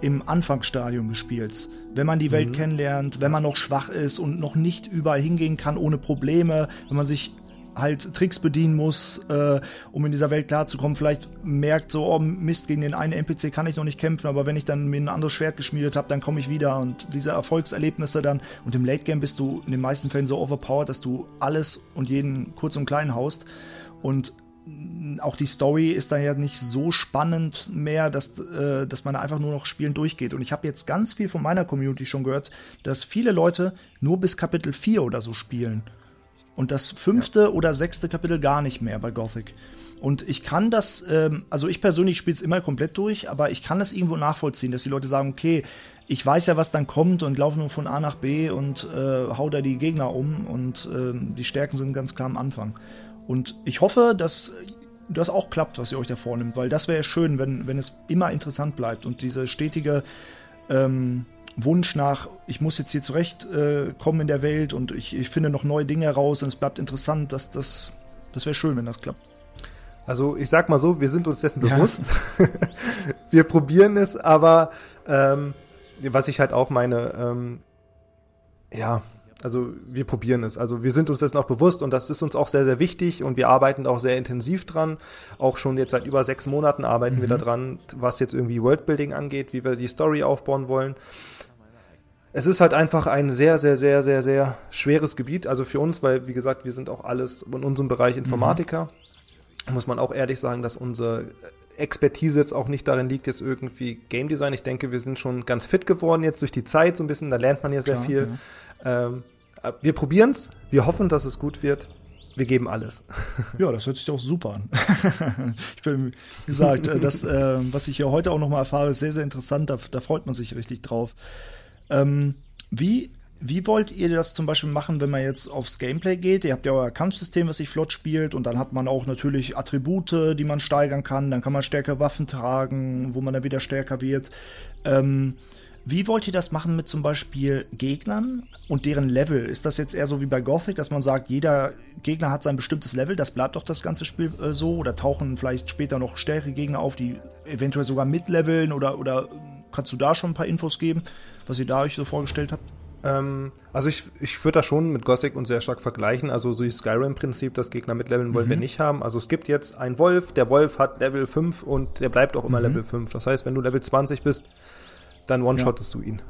im Anfangsstadium des Spiels. Wenn man die Welt mhm. kennenlernt, wenn man noch schwach ist und noch nicht überall hingehen kann ohne Probleme, wenn man sich halt Tricks bedienen muss, äh, um in dieser Welt klarzukommen, vielleicht merkt so, oh Mist, gegen den einen NPC kann ich noch nicht kämpfen, aber wenn ich dann mir ein anderes Schwert geschmiedet habe, dann komme ich wieder und diese Erfolgserlebnisse dann und im Late Game bist du in den meisten Fällen so overpowered, dass du alles und jeden kurz und klein haust und auch die Story ist da ja nicht so spannend mehr, dass, äh, dass man einfach nur noch spielen durchgeht. Und ich habe jetzt ganz viel von meiner Community schon gehört, dass viele Leute nur bis Kapitel 4 oder so spielen. Und das fünfte ja. oder sechste Kapitel gar nicht mehr bei Gothic. Und ich kann das, ähm, also ich persönlich spiele es immer komplett durch, aber ich kann das irgendwo nachvollziehen, dass die Leute sagen, okay, ich weiß ja, was dann kommt und laufe nur von A nach B und äh, hau da die Gegner um und äh, die Stärken sind ganz klar am Anfang. Und ich hoffe, dass das auch klappt, was ihr euch da vornimmt, weil das wäre schön, wenn, wenn es immer interessant bleibt und diese stetige ähm, Wunsch nach, ich muss jetzt hier zurechtkommen äh, in der Welt und ich, ich finde noch neue Dinge heraus und es bleibt interessant, dass das, das wäre schön, wenn das klappt. Also ich sag mal so, wir sind uns dessen bewusst. Ja. wir probieren es, aber ähm, was ich halt auch meine, ähm, ja, also wir probieren es. Also wir sind uns das noch bewusst und das ist uns auch sehr, sehr wichtig und wir arbeiten auch sehr intensiv dran. Auch schon jetzt seit über sechs Monaten arbeiten mhm. wir daran, was jetzt irgendwie Worldbuilding angeht, wie wir die Story aufbauen wollen. Es ist halt einfach ein sehr, sehr, sehr, sehr, sehr schweres Gebiet. Also für uns, weil, wie gesagt, wir sind auch alles in unserem Bereich Informatiker. Mhm. Muss man auch ehrlich sagen, dass unsere Expertise jetzt auch nicht darin liegt, jetzt irgendwie Game Design. Ich denke, wir sind schon ganz fit geworden jetzt durch die Zeit so ein bisschen. Da lernt man ja sehr Klar, viel. Ja. Ähm, wir probieren es. Wir hoffen, dass es gut wird. Wir geben alles. Ja, das hört sich doch super an. ich bin, wie gesagt, äh, das, äh, was ich ja heute auch nochmal erfahre, ist sehr, sehr interessant. Da, da freut man sich richtig drauf. Ähm, wie, wie wollt ihr das zum Beispiel machen, wenn man jetzt aufs Gameplay geht? Ihr habt ja euer Kampfsystem, was sich flott spielt, und dann hat man auch natürlich Attribute, die man steigern kann. Dann kann man stärker Waffen tragen, wo man dann wieder stärker wird. Ähm, wie wollt ihr das machen mit zum Beispiel Gegnern und deren Level? Ist das jetzt eher so wie bei Gothic, dass man sagt, jeder Gegner hat sein bestimmtes Level, das bleibt doch das ganze Spiel äh, so? Oder tauchen vielleicht später noch stärkere Gegner auf, die eventuell sogar mitleveln? Oder, oder kannst du da schon ein paar Infos geben, was ihr da euch so vorgestellt habt? Ähm, also ich, ich würde das schon mit Gothic und sehr stark vergleichen. Also so wie Skyrim-Prinzip, dass Gegner mitleveln wollen mhm. wir nicht haben. Also es gibt jetzt einen Wolf, der Wolf hat Level 5 und der bleibt auch immer mhm. Level 5. Das heißt, wenn du Level 20 bist, dann one-shottest ja. du ihn.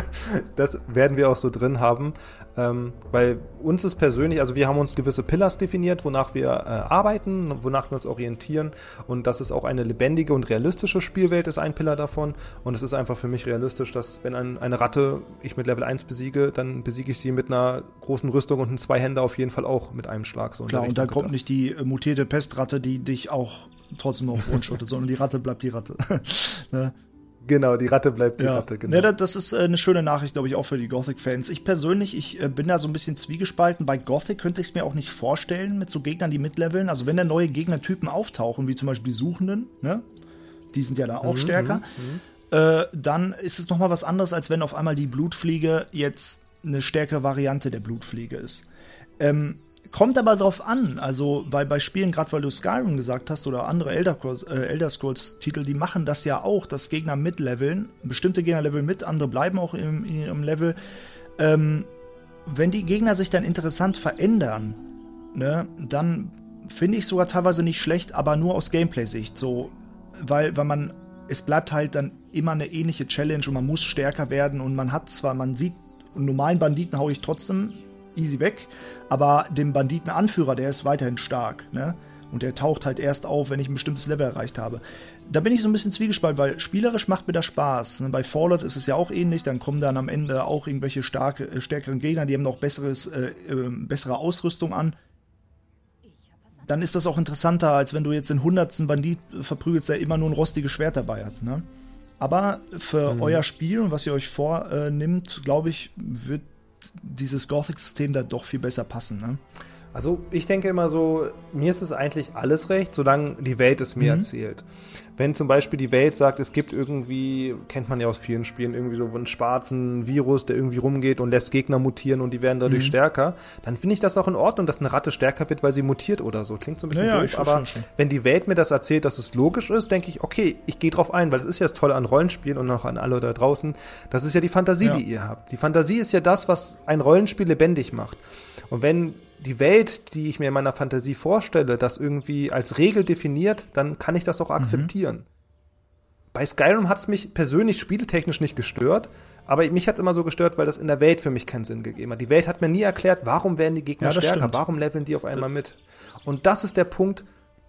das werden wir auch so drin haben, ähm, weil uns ist persönlich, also wir haben uns gewisse Pillars definiert, wonach wir äh, arbeiten, wonach wir uns orientieren und das ist auch eine lebendige und realistische Spielwelt, ist ein Pillar davon und es ist einfach für mich realistisch, dass wenn ein, eine Ratte ich mit Level 1 besiege, dann besiege ich sie mit einer großen Rüstung und einem Zweihänder auf jeden Fall auch mit einem Schlag. So Klar, und da kommt nicht die äh, mutierte Pestratte, die dich auch trotzdem noch one-shottet, sondern die Ratte bleibt die Ratte. ne? Genau, die Ratte bleibt die ja. Ratte, genau. Ja, das ist äh, eine schöne Nachricht, glaube ich, auch für die Gothic-Fans. Ich persönlich, ich äh, bin da so ein bisschen zwiegespalten. Bei Gothic könnte ich es mir auch nicht vorstellen mit so Gegnern, die mitleveln. Also wenn da neue Gegnertypen auftauchen, wie zum Beispiel die Suchenden, ne? Die sind ja da auch mhm, stärker. Mhm, äh, dann ist es nochmal was anderes, als wenn auf einmal die Blutfliege jetzt eine stärkere Variante der Blutfliege ist. Ähm, Kommt aber drauf an, also weil bei Spielen, gerade weil du Skyrim gesagt hast oder andere Elder, äh, Elder Scrolls-Titel, die machen das ja auch, dass Gegner mitleveln. Bestimmte Gegner leveln mit, andere bleiben auch im, in ihrem Level. Ähm, wenn die Gegner sich dann interessant verändern, ne, dann finde ich sogar teilweise nicht schlecht, aber nur aus Gameplay-Sicht. So, weil, weil man, es bleibt halt dann immer eine ähnliche Challenge und man muss stärker werden und man hat zwar, man sieht, einen normalen Banditen haue ich trotzdem easy weg. Aber dem Banditenanführer, der ist weiterhin stark. Ne? Und der taucht halt erst auf, wenn ich ein bestimmtes Level erreicht habe. Da bin ich so ein bisschen zwiegespalten, weil spielerisch macht mir das Spaß. Ne? Bei Fallout ist es ja auch ähnlich, dann kommen dann am Ende auch irgendwelche starke, äh, stärkeren Gegner, die haben noch besseres, äh, äh, bessere Ausrüstung an. Dann ist das auch interessanter, als wenn du jetzt den hundertsten Bandit verprügelst, der immer nur ein rostiges Schwert dabei hat. Ne? Aber für mhm. euer Spiel und was ihr euch vornimmt, glaube ich, wird dieses Gothic-System da doch viel besser passen. Ne? Also ich denke immer so, mir ist es eigentlich alles recht, solange die Welt es mir mhm. erzählt. Wenn zum Beispiel die Welt sagt, es gibt irgendwie, kennt man ja aus vielen Spielen, irgendwie so einen schwarzen Virus, der irgendwie rumgeht und lässt Gegner mutieren und die werden dadurch mhm. stärker, dann finde ich das auch in Ordnung, dass eine Ratte stärker wird, weil sie mutiert oder so. Klingt so ein bisschen ja, doof, ja, aber schon, schon. wenn die Welt mir das erzählt, dass es logisch ist, denke ich, okay, ich gehe drauf ein, weil das ist ja das Tolle an Rollenspielen und auch an alle da draußen. Das ist ja die Fantasie, ja. die ihr habt. Die Fantasie ist ja das, was ein Rollenspiel lebendig macht. Und wenn die Welt, die ich mir in meiner Fantasie vorstelle, das irgendwie als Regel definiert, dann kann ich das auch mhm. akzeptieren. Mhm. Bei Skyrim hat es mich persönlich spieltechnisch nicht gestört, aber mich hat es immer so gestört, weil das in der Welt für mich keinen Sinn gegeben hat. Die Welt hat mir nie erklärt, warum werden die Gegner ja, stärker, stimmt. warum leveln die auf einmal mit. Und das ist der Punkt,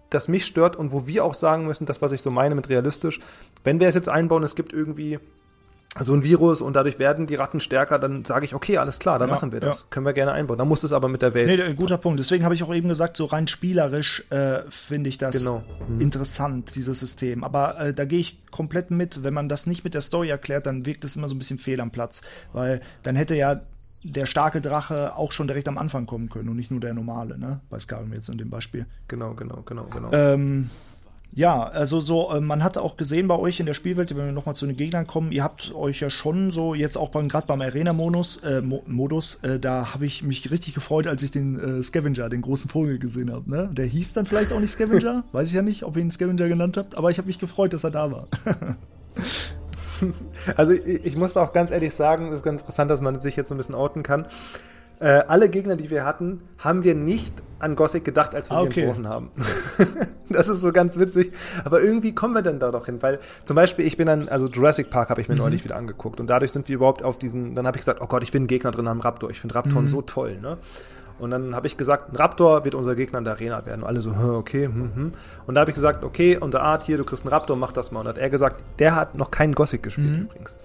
das mich stört und wo wir auch sagen müssen, das, was ich so meine mit realistisch, wenn wir es jetzt einbauen, es gibt irgendwie so ein Virus und dadurch werden die Ratten stärker, dann sage ich, okay, alles klar, dann ja, machen wir das. Ja. Können wir gerne einbauen. Dann muss es aber mit der Welt. Nee, guter Punkt. Deswegen habe ich auch eben gesagt, so rein spielerisch äh, finde ich das genau. mhm. interessant, dieses System. Aber äh, da gehe ich komplett mit. Wenn man das nicht mit der Story erklärt, dann wirkt es immer so ein bisschen fehl am Platz. Weil dann hätte ja der starke Drache auch schon direkt am Anfang kommen können und nicht nur der normale, ne? Bei Skyrim jetzt in dem Beispiel. Genau, genau, genau, genau. Ähm, ja, also so, äh, man hat auch gesehen bei euch in der Spielwelt, wenn wir nochmal zu den Gegnern kommen, ihr habt euch ja schon so, jetzt auch beim, gerade beim Arena-Modus, äh, Modus, äh, da habe ich mich richtig gefreut, als ich den äh, Scavenger, den großen Vogel gesehen habe. Ne? Der hieß dann vielleicht auch nicht Scavenger, weiß ich ja nicht, ob ihr ihn Scavenger genannt habt, aber ich habe mich gefreut, dass er da war. also ich, ich muss auch ganz ehrlich sagen, es ist ganz interessant, dass man sich jetzt so ein bisschen outen kann. Äh, alle Gegner, die wir hatten, haben wir nicht an Gothic gedacht, als wir okay. sie entworfen haben. das ist so ganz witzig. Aber irgendwie kommen wir dann da doch hin, weil zum Beispiel ich bin dann, also Jurassic Park habe ich mir mhm. neulich wieder angeguckt und dadurch sind wir überhaupt auf diesen, dann habe ich gesagt, oh Gott, ich will einen Gegner drin haben, Raptor. Ich finde Raptoren mhm. so toll, ne? Und dann habe ich gesagt, ein Raptor wird unser Gegner in der Arena werden. Und alle so, okay, hm, hm. Und da habe ich gesagt, okay, unter Art hier, du kriegst einen Raptor, mach das mal. Und dann hat er gesagt, der hat noch keinen Gothic gespielt mhm. übrigens.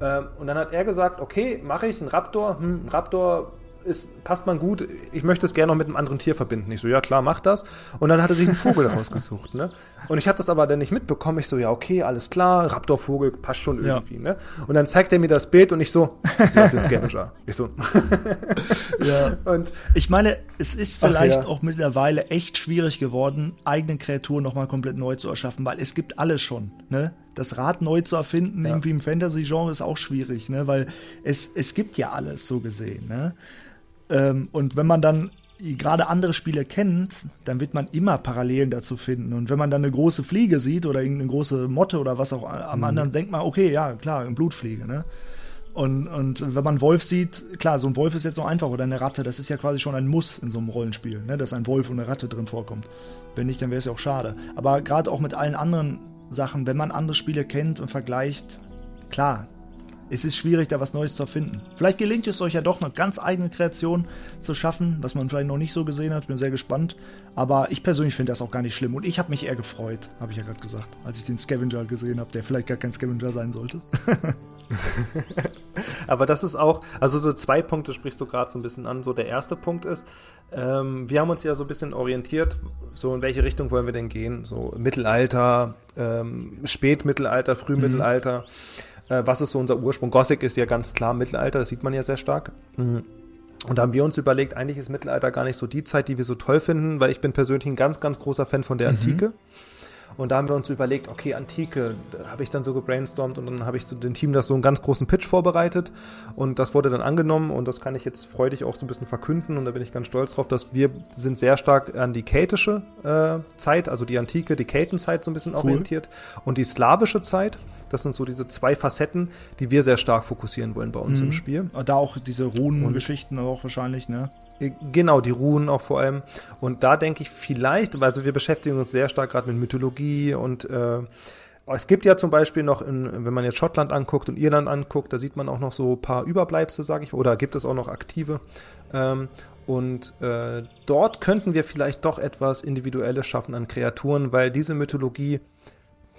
Ähm, und dann hat er gesagt, okay, mache ich einen Raptor. Hm, ein Raptor ist, passt man gut, ich möchte es gerne noch mit einem anderen Tier verbinden. Ich so, ja klar, mach das. Und dann hat er sich einen Vogel rausgesucht. Ne? Und ich habe das aber dann nicht mitbekommen. Ich so, ja okay, alles klar, Raptorvogel passt schon irgendwie. Ja. Ne? Und dann zeigt er mir das Bild und ich so, sie hat den Scavenger. Ich so. ja. Und ich meine, es ist vielleicht ja. auch mittlerweile echt schwierig geworden, eigene Kreaturen nochmal komplett neu zu erschaffen, weil es gibt alles schon. Ne? das Rad neu zu erfinden, ja. irgendwie im Fantasy-Genre, ist auch schwierig, ne? Weil es, es gibt ja alles, so gesehen, ne? Ähm, und wenn man dann gerade andere Spiele kennt, dann wird man immer Parallelen dazu finden. Und wenn man dann eine große Fliege sieht oder irgendeine große Motte oder was auch am mhm. anderen, denkt man, okay, ja, klar, eine Blutfliege, ne? Und, und wenn man Wolf sieht, klar, so ein Wolf ist jetzt so einfach oder eine Ratte, das ist ja quasi schon ein Muss in so einem Rollenspiel, ne? dass ein Wolf und eine Ratte drin vorkommt. Wenn nicht, dann wäre es ja auch schade. Aber gerade auch mit allen anderen Sachen, wenn man andere Spiele kennt und vergleicht, klar, es ist schwierig, da was Neues zu erfinden. Vielleicht gelingt es euch ja doch, eine ganz eigene Kreation zu schaffen, was man vielleicht noch nicht so gesehen hat. Bin sehr gespannt. Aber ich persönlich finde das auch gar nicht schlimm. Und ich habe mich eher gefreut, habe ich ja gerade gesagt, als ich den Scavenger gesehen habe, der vielleicht gar kein Scavenger sein sollte. Aber das ist auch, also so zwei Punkte sprichst du gerade so ein bisschen an. So der erste Punkt ist, ähm, wir haben uns ja so ein bisschen orientiert, so in welche Richtung wollen wir denn gehen? So Mittelalter, ähm, Spätmittelalter, Frühmittelalter. Mhm äh, was ist so unser Ursprung? Gothic ist ja ganz klar Mittelalter, das sieht man ja sehr stark. Mhm. Und da haben wir uns überlegt, eigentlich ist Mittelalter gar nicht so die Zeit, die wir so toll finden, weil ich bin persönlich ein ganz, ganz großer Fan von der mhm. Und da haben wir uns überlegt, okay, Antike, da habe ich dann so gebrainstormt und dann habe ich so dem Team das so einen ganz großen Pitch vorbereitet und das wurde dann angenommen und das kann ich jetzt freudig auch so ein bisschen verkünden und da bin ich ganz stolz drauf, dass wir sind sehr stark an die keltische äh, Zeit, also die Antike, die Keltenzeit so ein bisschen cool. orientiert und die slawische Zeit. Das sind so diese zwei Facetten, die wir sehr stark fokussieren wollen bei uns mhm. im Spiel. Da auch diese Runengeschichten auch wahrscheinlich, ne? Äh, genau, die Runen auch vor allem. Und da denke ich vielleicht, also wir beschäftigen uns sehr stark gerade mit Mythologie und äh, es gibt ja zum Beispiel noch, in, wenn man jetzt Schottland anguckt und Irland anguckt, da sieht man auch noch so ein paar Überbleibsel, sage ich, oder gibt es auch noch aktive. Ähm, und äh, dort könnten wir vielleicht doch etwas Individuelles schaffen an Kreaturen, weil diese Mythologie,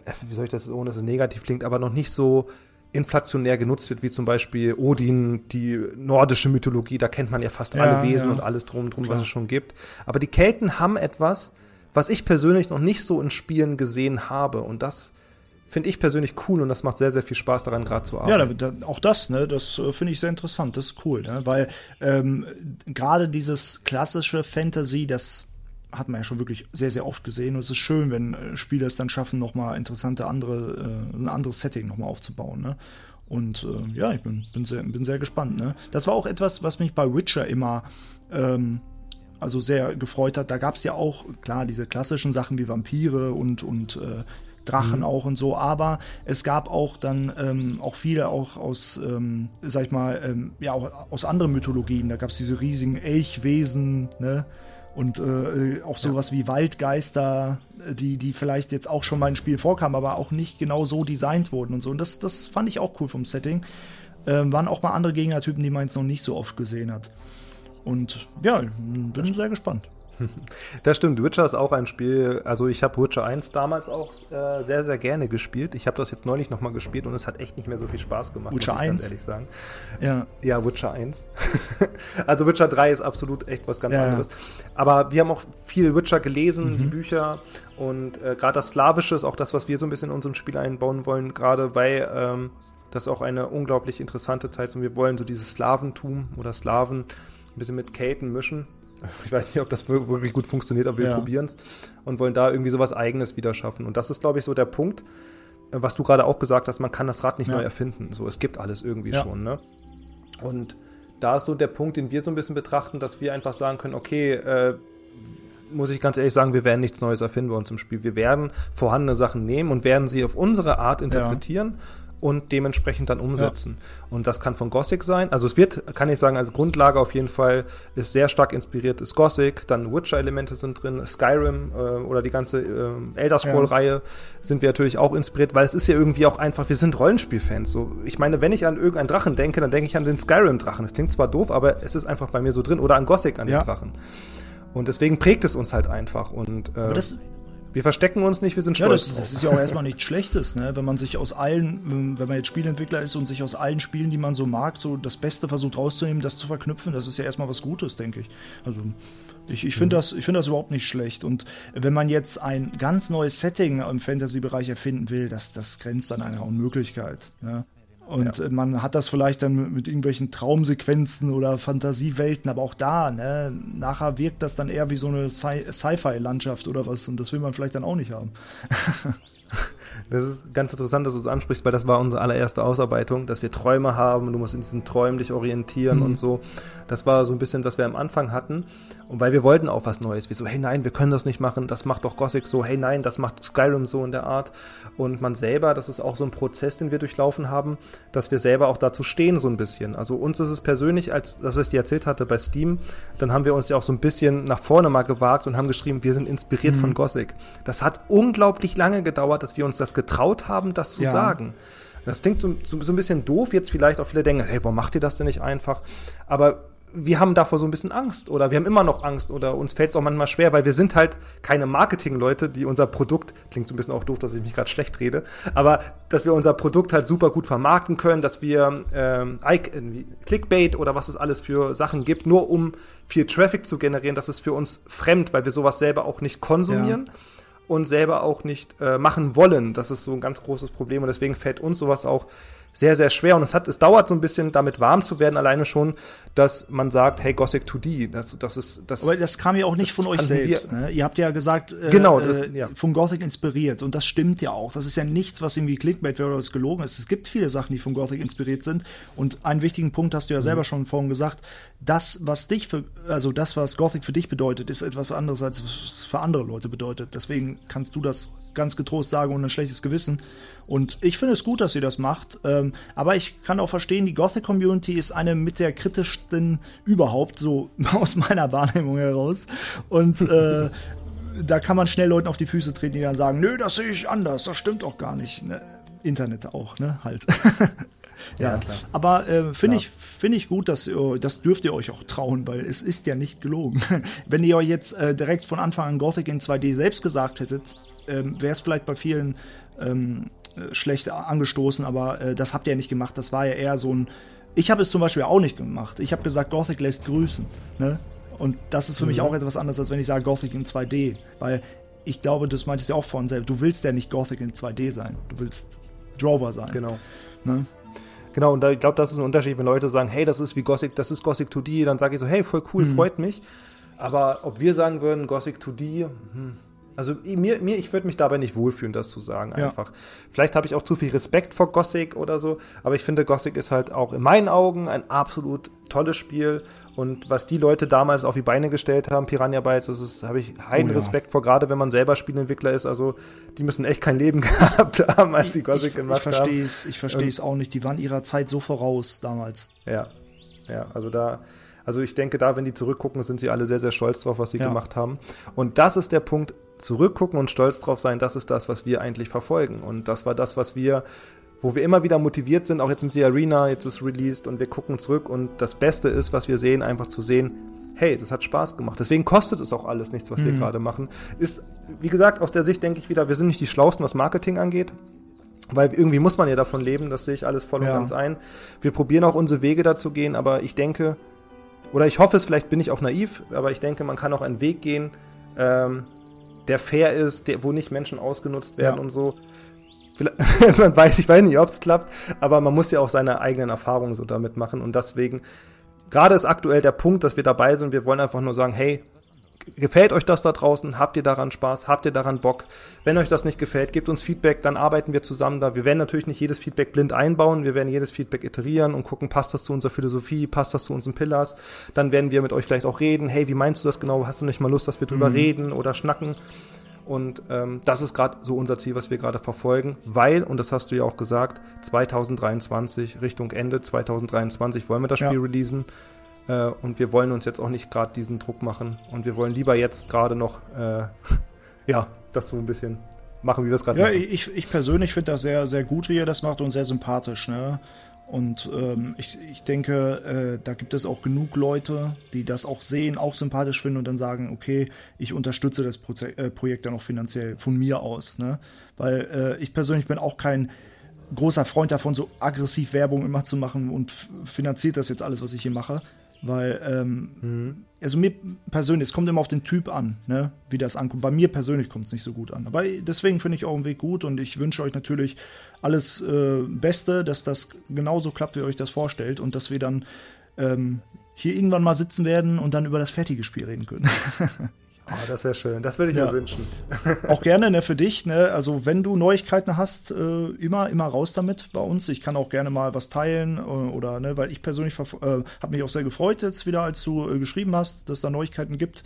äh, wie soll ich das, ohne dass es negativ klingt, aber noch nicht so inflationär genutzt wird, wie zum Beispiel Odin, die nordische Mythologie, da kennt man ja fast ja, alle Wesen ja. und alles drum drum, was es schon gibt. Aber die Kelten haben etwas, was ich persönlich noch nicht so in Spielen gesehen habe. Und das finde ich persönlich cool und das macht sehr, sehr viel Spaß daran, gerade zu arbeiten. Ja, da, auch das, ne, das äh, finde ich sehr interessant, das ist cool, ne? weil ähm, gerade dieses klassische Fantasy, das hat man ja schon wirklich sehr, sehr oft gesehen. Und es ist schön, wenn äh, Spieler es dann schaffen, nochmal interessante andere, äh, ein anderes Setting nochmal aufzubauen. Ne? Und äh, ja, ich bin, bin, sehr, bin sehr gespannt. Ne? Das war auch etwas, was mich bei Witcher immer ähm, also sehr gefreut hat. Da gab es ja auch, klar, diese klassischen Sachen wie Vampire und, und äh, Drachen mhm. auch und so, aber es gab auch dann ähm, auch viele auch aus, ähm, sag ich mal, ähm, ja, auch aus anderen Mythologien. Da gab es diese riesigen Elchwesen, ne? Und äh, auch sowas ja. wie Waldgeister, die, die vielleicht jetzt auch schon mal im Spiel vorkamen, aber auch nicht genau so designt wurden und so. Und das, das fand ich auch cool vom Setting. Ähm, waren auch mal andere Gegnertypen, die man jetzt noch nicht so oft gesehen hat. Und ja, bin sehr gespannt. Das stimmt, Witcher ist auch ein Spiel, also ich habe Witcher 1 damals auch äh, sehr, sehr gerne gespielt. Ich habe das jetzt neulich nochmal gespielt und es hat echt nicht mehr so viel Spaß gemacht, Witcher muss ich 1? ganz ehrlich sagen. Ja, ja Witcher 1. also Witcher 3 ist absolut echt was ganz ja. anderes. Aber wir haben auch viel Witcher gelesen, mhm. die Bücher und äh, gerade das Slawische ist auch das, was wir so ein bisschen in unserem Spiel einbauen wollen, gerade weil ähm, das auch eine unglaublich interessante Zeit ist und wir wollen so dieses Slaventum oder Slaven ein bisschen mit Kelten mischen ich weiß nicht, ob das wirklich gut funktioniert, aber wir ja. probieren es und wollen da irgendwie sowas Eigenes wieder schaffen. Und das ist, glaube ich, so der Punkt, äh, was du gerade auch gesagt hast, man kann das Rad nicht ja. neu erfinden. So, es gibt alles irgendwie ja. schon, ne? Und da ist so der Punkt, den wir so ein bisschen betrachten, dass wir einfach sagen können, okay, äh, muss ich ganz ehrlich sagen, wir werden nichts Neues erfinden bei uns im Spiel. Wir werden vorhandene Sachen nehmen und werden sie auf unsere Art interpretieren und dementsprechend dann umsetzen. Ja. Und das kann von Gothic sein. Also es wird, kann ich sagen, als Grundlage auf jeden Fall ist sehr stark inspiriert ist Gothic, dann Witcher-Elemente sind drin, Skyrim äh, oder die ganze äh, Elder Scroll-Reihe ja. sind wir natürlich auch inspiriert, weil es ist ja irgendwie auch einfach, wir sind Rollenspielfans. So, ich meine, wenn ich an irgendeinen Drachen denke, dann denke ich an den Skyrim-Drachen. Das klingt zwar doof, aber es ist einfach bei mir so drin. Oder an Gothic, an ja. den Drachen. Und deswegen prägt es uns halt einfach. Und äh, wir verstecken uns nicht, wir sind stolz. Ja, das, das ist ja auch erstmal nichts Schlechtes, ne? wenn man sich aus allen, ähm, wenn man jetzt Spielentwickler ist und sich aus allen Spielen, die man so mag, so das Beste versucht rauszunehmen, das zu verknüpfen, das ist ja erstmal was Gutes, denke ich. Also ich, ich finde mhm. das, ich finde das überhaupt nicht schlecht. Und wenn man jetzt ein ganz neues Setting im Fantasy-Bereich erfinden will, das, das grenzt an einer Unmöglichkeit. Ne? Und ja. Man hat das vielleicht dann mit, mit, irgendwelchen Traumsequenzen oder Fantasiewelten, aber auch da, ne, nachher wirkt das dann eher wie so eine Sci-Fi-Landschaft oder was und das will man vielleicht dann auch nicht haben. Das ist ganz interessant, dass du es ansprichst, weil das war unsere allererste Ausarbeitung, dass wir Träume haben, du musst in diesen Träumen dich orientieren mhm. und so. Das war so ein bisschen, was wir am Anfang hatten. Und weil wir wollten auch was Neues. Wir so, hey nein, wir können das nicht machen, das macht doch Gothic so, hey nein, das macht Skyrim so in der Art. Und man selber, das ist auch so ein Prozess, den wir durchlaufen haben, dass wir selber auch dazu stehen, so ein bisschen. Also uns ist es persönlich, als das ich dir erzählt hatte bei Steam, dann haben wir uns ja auch so ein bisschen nach vorne mal gewagt und haben geschrieben, wir sind inspiriert mhm. von Gothic. Das hat unglaublich lange gedauert, dass wir uns das getraut haben, das zu ja. sagen. Das klingt so, so, so, ein bisschen doof, jetzt vielleicht auch viele denken, hey, warum macht ihr das denn nicht einfach? Aber wir haben davor so ein bisschen Angst oder wir haben immer noch Angst oder uns fällt es auch manchmal schwer, weil wir sind halt keine Marketing-Leute, die unser Produkt, klingt so ein bisschen auch doof, dass ich mich gerade schlecht rede, aber dass wir unser Produkt halt super gut vermarkten können, dass wir ähm, Clickbait oder was es alles für Sachen gibt, nur um viel Traffic zu generieren, das ist für uns fremd, weil wir sowas selber auch nicht konsumieren. Ja und selber auch nicht äh, machen wollen. Das ist so ein ganz großes Problem und deswegen fällt uns sowas auch sehr, sehr schwer. Und es hat, es dauert so ein bisschen, damit warm zu werden, alleine schon, dass man sagt, hey, Gothic 2D, das, das ist, das. Aber das kam ja auch nicht von euch selbst, ne? Ihr habt ja gesagt, äh, genau, das, äh, ja. von Gothic inspiriert. Und das stimmt ja auch. Das ist ja nichts, was irgendwie Clickbait wäre oder was gelogen ist. Es gibt viele Sachen, die von Gothic inspiriert sind. Und einen wichtigen Punkt hast du ja mhm. selber schon vorhin gesagt. Das, was dich für, also das, was Gothic für dich bedeutet, ist etwas anderes, als es für andere Leute bedeutet. Deswegen kannst du das ganz getrost sagen ohne ein schlechtes Gewissen. Und ich finde es gut, dass ihr das macht. Ähm, aber ich kann auch verstehen, die Gothic-Community ist eine mit der kritischsten überhaupt, so aus meiner Wahrnehmung heraus. Und äh, da kann man schnell Leuten auf die Füße treten, die dann sagen, nö, das sehe ich anders, das stimmt doch gar nicht. Ne? Internet auch, ne? Halt. ja, ja, klar. Aber äh, finde ich, find ich gut, dass ihr, das dürft ihr euch auch trauen, weil es ist ja nicht gelogen. Wenn ihr euch jetzt äh, direkt von Anfang an Gothic in 2D selbst gesagt hättet, ähm, wäre es vielleicht bei vielen ähm, schlecht angestoßen, aber äh, das habt ihr ja nicht gemacht. Das war ja eher so ein. Ich habe es zum Beispiel auch nicht gemacht. Ich habe gesagt, Gothic lässt grüßen. Ne? Und das ist für mhm. mich auch etwas anderes, als wenn ich sage Gothic in 2D. Weil ich glaube, das meintest du ja auch vorhin selbst. Du willst ja nicht Gothic in 2D sein. Du willst Drover sein. Genau. Ne? Genau, und da, ich glaube, das ist ein Unterschied, wenn Leute sagen, hey, das ist wie Gothic, das ist Gothic 2D, dann sage ich so, hey, voll cool, mhm. freut mich. Aber ob wir sagen würden, Gothic 2D, hm, also mir, mir ich würde mich dabei nicht wohlfühlen, das zu sagen einfach. Ja. Vielleicht habe ich auch zu viel Respekt vor Gothic oder so, aber ich finde, Gothic ist halt auch in meinen Augen ein absolut tolles Spiel. Und was die Leute damals auf die Beine gestellt haben, Piranha Bytes, das habe ich heiden oh, ja. Respekt vor, gerade wenn man selber Spielentwickler ist. Also die müssen echt kein Leben gehabt haben, als sie Gothic ich, gemacht ich haben. Ich verstehe es auch nicht. Die waren ihrer Zeit so voraus damals. Ja, ja, also da, also ich denke, da, wenn die zurückgucken, sind sie alle sehr, sehr stolz drauf, was sie ja. gemacht haben. Und das ist der Punkt, zurückgucken und stolz drauf sein, das ist das, was wir eigentlich verfolgen. Und das war das, was wir, wo wir immer wieder motiviert sind, auch jetzt im Sea Arena, jetzt ist released und wir gucken zurück und das Beste ist, was wir sehen, einfach zu sehen, hey, das hat Spaß gemacht. Deswegen kostet es auch alles nichts, was mhm. wir gerade machen. Ist, wie gesagt, aus der Sicht denke ich wieder, wir sind nicht die Schlausten, was Marketing angeht. Weil irgendwie muss man ja davon leben, das sehe ich alles voll und ja. ganz ein. Wir probieren auch unsere Wege dazu gehen, aber ich denke, oder ich hoffe es, vielleicht bin ich auch naiv, aber ich denke, man kann auch einen Weg gehen, ähm, der fair ist, der, wo nicht Menschen ausgenutzt werden ja. und so. man weiß, ich weiß nicht, ob es klappt, aber man muss ja auch seine eigenen Erfahrungen so damit machen und deswegen, gerade ist aktuell der Punkt, dass wir dabei sind, wir wollen einfach nur sagen, hey, Gefällt euch das da draußen? Habt ihr daran Spaß? Habt ihr daran Bock? Wenn euch das nicht gefällt, gebt uns Feedback, dann arbeiten wir zusammen da. Wir werden natürlich nicht jedes Feedback blind einbauen. Wir werden jedes Feedback iterieren und gucken, passt das zu unserer Philosophie? Passt das zu unseren Pillars? Dann werden wir mit euch vielleicht auch reden. Hey, wie meinst du das genau? Hast du nicht mal Lust, dass wir drüber mhm. reden oder schnacken? Und ähm, das ist gerade so unser Ziel, was wir gerade verfolgen, weil, und das hast du ja auch gesagt, 2023, Richtung Ende 2023 wollen wir das Spiel ja. releasen. Äh, und wir wollen uns jetzt auch nicht gerade diesen Druck machen. Und wir wollen lieber jetzt gerade noch, äh, ja, das so ein bisschen machen, wie wir es gerade ja, machen. Ja, ich, ich persönlich finde das sehr, sehr gut, wie ihr das macht und sehr sympathisch. Ne? Und ähm, ich, ich denke, äh, da gibt es auch genug Leute, die das auch sehen, auch sympathisch finden und dann sagen, okay, ich unterstütze das Proze äh, Projekt dann auch finanziell von mir aus. Ne? Weil äh, ich persönlich bin auch kein großer Freund davon, so aggressiv Werbung immer zu machen und finanziert das jetzt alles, was ich hier mache. Weil, ähm, mhm. also mir persönlich, es kommt immer auf den Typ an, ne, wie das ankommt. Bei mir persönlich kommt es nicht so gut an. Aber deswegen finde ich auch einen Weg gut und ich wünsche euch natürlich alles äh, Beste, dass das genauso klappt, wie ihr euch das vorstellt und dass wir dann ähm, hier irgendwann mal sitzen werden und dann über das fertige Spiel reden können. Oh, das wäre schön. Das würde ich ja. mir wünschen. Auch gerne ne, für dich. Ne? Also wenn du Neuigkeiten hast, äh, immer immer raus damit bei uns. Ich kann auch gerne mal was teilen äh, oder ne, weil ich persönlich äh, habe mich auch sehr gefreut jetzt wieder, als du äh, geschrieben hast, dass da Neuigkeiten gibt.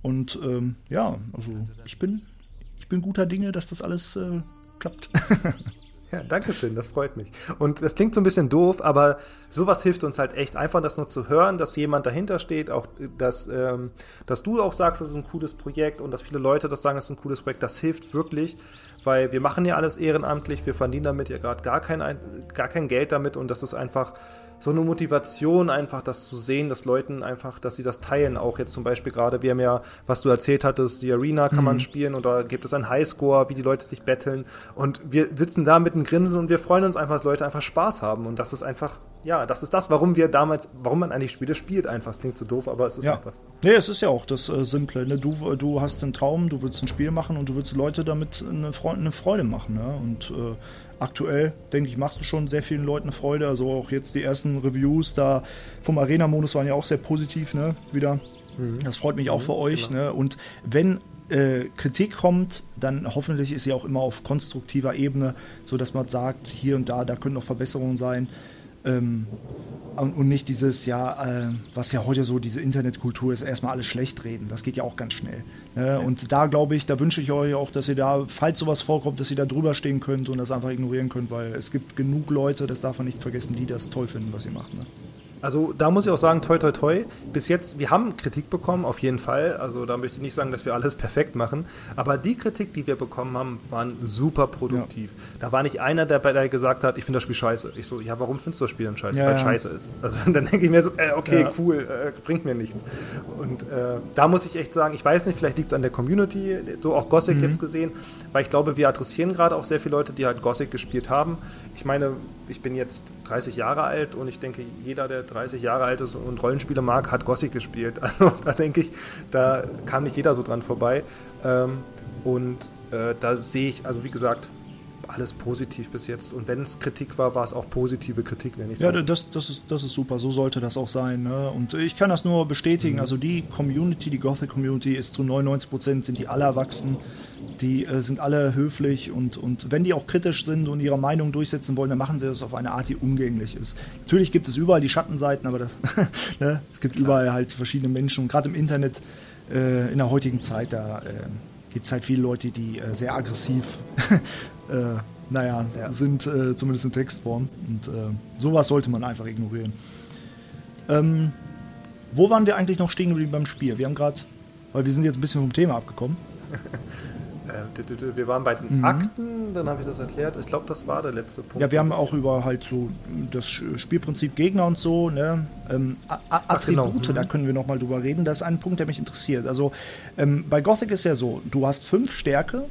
Und ähm, ja, also ich bin ich bin guter Dinge, dass das alles äh, klappt. Ja, danke schön, das freut mich. Und das klingt so ein bisschen doof, aber sowas hilft uns halt echt, einfach das nur zu hören, dass jemand dahinter steht, auch dass, ähm, dass du auch sagst, das ist ein cooles Projekt und dass viele Leute das sagen, das ist ein cooles Projekt, das hilft wirklich, weil wir machen ja alles ehrenamtlich, wir verdienen damit ja gerade gar kein, gar kein Geld damit und das ist einfach so eine Motivation, einfach das zu sehen, dass Leuten einfach, dass sie das teilen. Auch jetzt zum Beispiel gerade, wir haben ja, was du erzählt hattest, die Arena kann mhm. man spielen oder gibt es einen Highscore, wie die Leute sich betteln. Und wir sitzen da mit einem Grinsen und wir freuen uns einfach, dass Leute einfach Spaß haben. Und das ist einfach, ja, das ist das, warum wir damals, warum man eigentlich Spiele spielt einfach. Es klingt so doof, aber es ist ja. einfach. Nee, es ist ja auch das äh, Simple. Ne? Du, du hast einen Traum, du willst ein Spiel machen und du willst Leute damit eine, Freude, eine Freude machen. Ne? Und äh, aktuell, denke ich, machst du schon sehr vielen Leuten Freude. Also auch jetzt die ersten Reviews da vom Arena-Modus waren ja auch sehr positiv, ne? Wieder. Mhm. Das freut mich auch mhm, für euch. Genau. Ne? Und wenn äh, Kritik kommt, dann hoffentlich ist sie auch immer auf konstruktiver Ebene, sodass man sagt, hier und da, da können noch Verbesserungen sein. Ähm, und nicht dieses, ja, äh, was ja heute so diese Internetkultur ist, erstmal alles schlecht reden. Das geht ja auch ganz schnell. Ne? Ja. Und da glaube ich, da wünsche ich euch auch, dass ihr da, falls sowas vorkommt, dass ihr da drüber stehen könnt und das einfach ignorieren könnt, weil es gibt genug Leute, das darf man nicht vergessen, die das toll finden, was ihr macht. Ne? Also da muss ich auch sagen, toi toi toi. Bis jetzt, wir haben Kritik bekommen, auf jeden Fall. Also da möchte ich nicht sagen, dass wir alles perfekt machen. Aber die Kritik, die wir bekommen haben, waren super produktiv. Ja. Da war nicht einer, der bei der gesagt hat, ich finde das Spiel scheiße. Ich so, ja, warum findest du das Spiel denn scheiße? Ja, Weil es ja. scheiße ist. Also dann denke ich mir so, äh, okay, cool, äh, bringt mir nichts. Und äh, da muss ich echt sagen, ich weiß nicht, vielleicht liegt es an der Community, so auch Gothic mhm. jetzt gesehen, weil ich glaube, wir adressieren gerade auch sehr viele Leute, die halt Gothic gespielt haben. Ich meine, ich bin jetzt 30 Jahre alt und ich denke, jeder, der 30 Jahre alt ist und Rollenspiele mag, hat Gothic gespielt. Also da denke ich, da kam nicht jeder so dran vorbei. Ähm, und äh, da sehe ich, also wie gesagt, alles positiv bis jetzt. Und wenn es Kritik war, war es auch positive Kritik, nenne ich Ja, das, das, ist, das ist super. So sollte das auch sein. Ne? Und ich kann das nur bestätigen. Mhm. Also die Community, die Gothic-Community ist zu 99 Prozent, sind die alle erwachsen. Die äh, sind alle höflich und, und wenn die auch kritisch sind und ihre Meinung durchsetzen wollen, dann machen sie das auf eine Art, die umgänglich ist. Natürlich gibt es überall die Schattenseiten, aber das, ne? es gibt Klar. überall halt verschiedene Menschen und gerade im Internet äh, in der heutigen Zeit, da äh, gibt es halt viele Leute, die äh, sehr aggressiv äh, naja, ja. sind, äh, zumindest in Textform. Und äh, sowas sollte man einfach ignorieren. Ähm, wo waren wir eigentlich noch stehen geblieben beim Spiel? Wir haben gerade, weil wir sind jetzt ein bisschen vom Thema abgekommen. Äh, wir waren bei den mhm. Akten, dann habe ich das erklärt. Ich glaube, das war der letzte Punkt. Ja, wir haben auch über halt so das Spielprinzip Gegner und so, ne? Ähm. Attribute, genau. da können wir nochmal drüber reden. Das ist ein Punkt, der mich interessiert. Also ähm, bei Gothic ist ja so, du hast fünf Stärke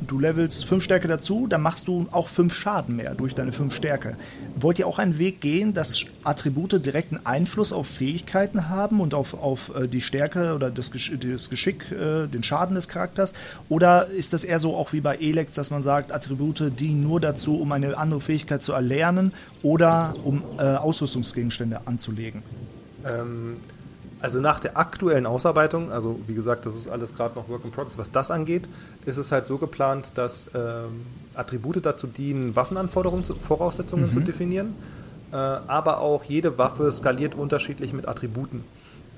du levelst fünf Stärke dazu, dann machst du auch fünf Schaden mehr durch deine fünf Stärke. Wollt ihr auch einen Weg gehen, dass Attribute direkten Einfluss auf Fähigkeiten haben und auf, auf äh, die Stärke oder das, das Geschick, äh, den Schaden des Charakters? Oder ist das eher so auch wie bei Elex, dass man sagt, Attribute dienen nur dazu, um eine andere Fähigkeit zu erlernen oder um äh, Ausrüstungsgegenstände anzulegen? Ähm also nach der aktuellen Ausarbeitung, also wie gesagt, das ist alles gerade noch Work in Progress, was das angeht, ist es halt so geplant, dass ähm, Attribute dazu dienen, Waffenanforderungen, Voraussetzungen mhm. zu definieren, äh, aber auch jede Waffe skaliert unterschiedlich mit Attributen.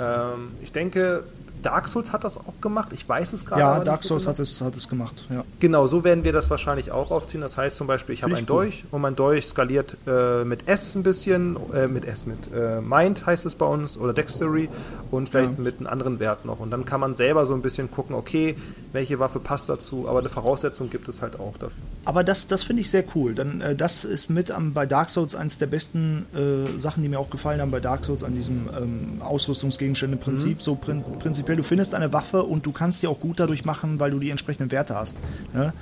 Ähm, ich denke, Dark Souls hat das auch gemacht. Ich weiß es gerade. Ja, Dark Souls so hat, es, hat es gemacht. Ja. Genau, so werden wir das wahrscheinlich auch aufziehen. Das heißt zum Beispiel, ich habe einen Dolch und mein Dolch skaliert äh, mit S ein bisschen, äh, mit S, mit äh, Mind heißt es bei uns oder Dextery und vielleicht ja. mit einem anderen Wert noch. Und dann kann man selber so ein bisschen gucken, okay, welche Waffe passt dazu, aber eine Voraussetzung gibt es halt auch dafür. Aber das, das finde ich sehr cool. Dann, äh, das ist mit am, bei Dark Souls eines der besten äh, Sachen, die mir auch gefallen haben bei Dark Souls an diesem ähm, Ausrüstungsgegenstände-Prinzip. Mhm. So prin prinzipiell, du findest eine Waffe und du kannst sie auch gut dadurch machen, weil du die entsprechenden Werte hast. Ne?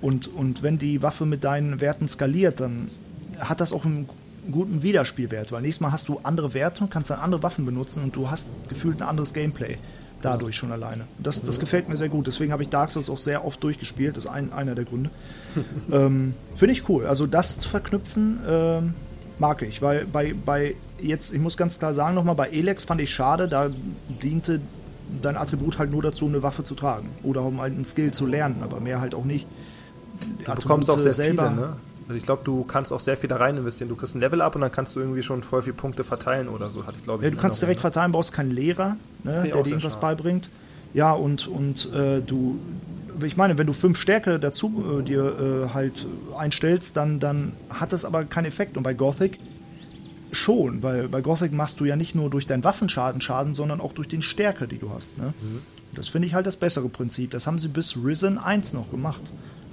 Und, und wenn die Waffe mit deinen Werten skaliert, dann hat das auch einen guten Wiederspielwert, weil nächstes Mal hast du andere Werte und kannst dann andere Waffen benutzen und du hast gefühlt ein anderes Gameplay dadurch schon alleine. Das, das gefällt mir sehr gut. Deswegen habe ich Dark Souls auch sehr oft durchgespielt. Das ist ein, einer der Gründe. ähm, Finde ich cool. Also das zu verknüpfen, ähm, mag ich. Weil bei, bei jetzt, ich muss ganz klar sagen nochmal, bei Elex fand ich schade, da diente dein Attribut halt nur dazu, eine Waffe zu tragen. Oder um halt einen Skill zu lernen, aber mehr halt auch nicht. Du bekommst auch sehr selber, viele, ne? Also ich glaube, du kannst auch sehr viel da rein investieren. Du kriegst ein Level ab und dann kannst du irgendwie schon voll viele Punkte verteilen oder so, hatte ich glaube ich. Ja, du kannst direkt ne? verteilen, brauchst keinen Lehrer, ne, der dir irgendwas beibringt. Ja, und, und äh, du, ich meine, wenn du fünf Stärke dazu äh, dir äh, halt einstellst, dann, dann hat das aber keinen Effekt. Und bei Gothic schon, weil bei Gothic machst du ja nicht nur durch deinen Waffenschaden Schaden, sondern auch durch den Stärke, die du hast. Ne? Mhm. Das finde ich halt das bessere Prinzip. Das haben sie bis Risen 1 noch gemacht.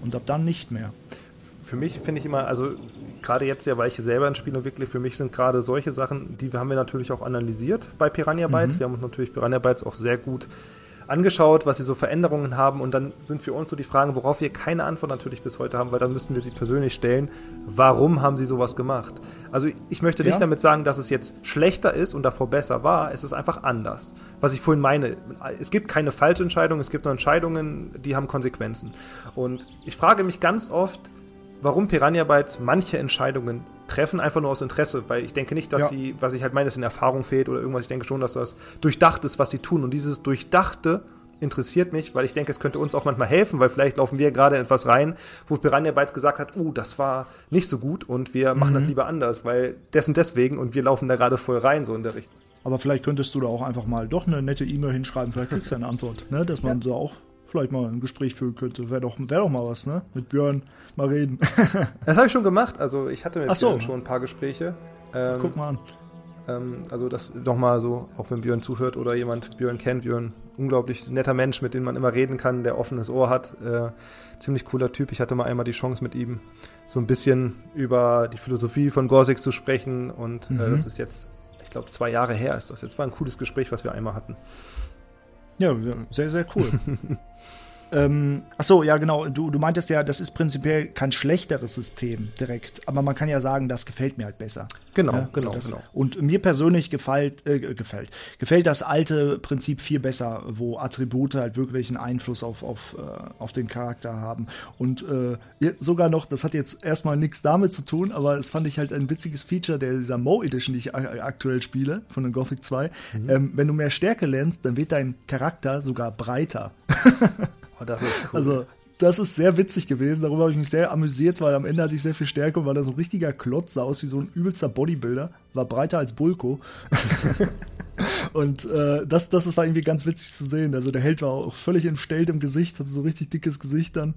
Und ab dann nicht mehr. Für mich finde ich immer, also gerade jetzt ja, weil ich selber ein Spiel entwickle, für mich sind gerade solche Sachen, die haben wir natürlich auch analysiert bei Piranha Bytes. Mhm. Wir haben uns natürlich Piranha Bytes auch sehr gut angeschaut, was sie so Veränderungen haben und dann sind für uns so die Fragen, worauf wir keine Antwort natürlich bis heute haben, weil dann müssten wir sie persönlich stellen. Warum haben sie sowas gemacht? Also ich möchte nicht ja. damit sagen, dass es jetzt schlechter ist und davor besser war, es ist einfach anders. Was ich vorhin meine, es gibt keine falsche Entscheidung, es gibt nur Entscheidungen, die haben Konsequenzen. Und ich frage mich ganz oft, warum Piranha Bytes manche Entscheidungen treffen, einfach nur aus Interesse, weil ich denke nicht, dass ja. sie, was ich halt meine, dass in Erfahrung fehlt oder irgendwas, ich denke schon, dass das durchdacht ist, was sie tun. Und dieses Durchdachte interessiert mich, weil ich denke, es könnte uns auch manchmal helfen, weil vielleicht laufen wir gerade etwas rein, wo Piranha Bytes gesagt hat, uh, das war nicht so gut und wir machen das mhm. lieber anders, weil dessen deswegen und wir laufen da gerade voll rein, so in der Richtung. Aber vielleicht könntest du da auch einfach mal doch eine nette E-Mail hinschreiben, vielleicht kriegst du eine Antwort, ne? dass man ja. da auch vielleicht mal ein Gespräch führen könnte. Wäre doch, wär doch mal was, ne? Mit Björn mal reden. das habe ich schon gemacht. Also ich hatte mit so. Björn schon ein paar Gespräche. Ähm, Guck mal an. Ähm, also das nochmal so, auch wenn Björn zuhört oder jemand Björn kennt, Björn, unglaublich netter Mensch, mit dem man immer reden kann, der offenes Ohr hat. Äh, ziemlich cooler Typ. Ich hatte mal einmal die Chance mit ihm so ein bisschen über die Philosophie von Gorsig zu sprechen und äh, mhm. äh, das ist jetzt, ich glaube, zwei Jahre her ist das. Jetzt war ein cooles Gespräch, was wir einmal hatten. Ja, sehr, sehr cool. Ähm, achso, ja, genau. Du, du meintest ja, das ist prinzipiell kein schlechteres System direkt, aber man kann ja sagen, das gefällt mir halt besser. Genau, ja, genau, das, genau. Und mir persönlich gefällt, äh, gefällt, gefällt das alte Prinzip viel besser, wo Attribute halt wirklich einen Einfluss auf, auf, äh, auf den Charakter haben. Und äh, sogar noch, das hat jetzt erstmal nichts damit zu tun, aber es fand ich halt ein witziges Feature der dieser Mo Edition, die ich aktuell spiele, von den Gothic 2. Mhm. Ähm, wenn du mehr Stärke lernst, dann wird dein Charakter sogar breiter. Oh, das ist cool. Also, das ist sehr witzig gewesen. Darüber habe ich mich sehr amüsiert, weil am Ende hatte ich sehr viel Stärke und war da so ein richtiger Klotz, sah aus wie so ein übelster Bodybuilder, war breiter als Bulko. und äh, das, das war irgendwie ganz witzig zu sehen. Also der Held war auch völlig entstellt im Gesicht, hatte so richtig dickes Gesicht dann.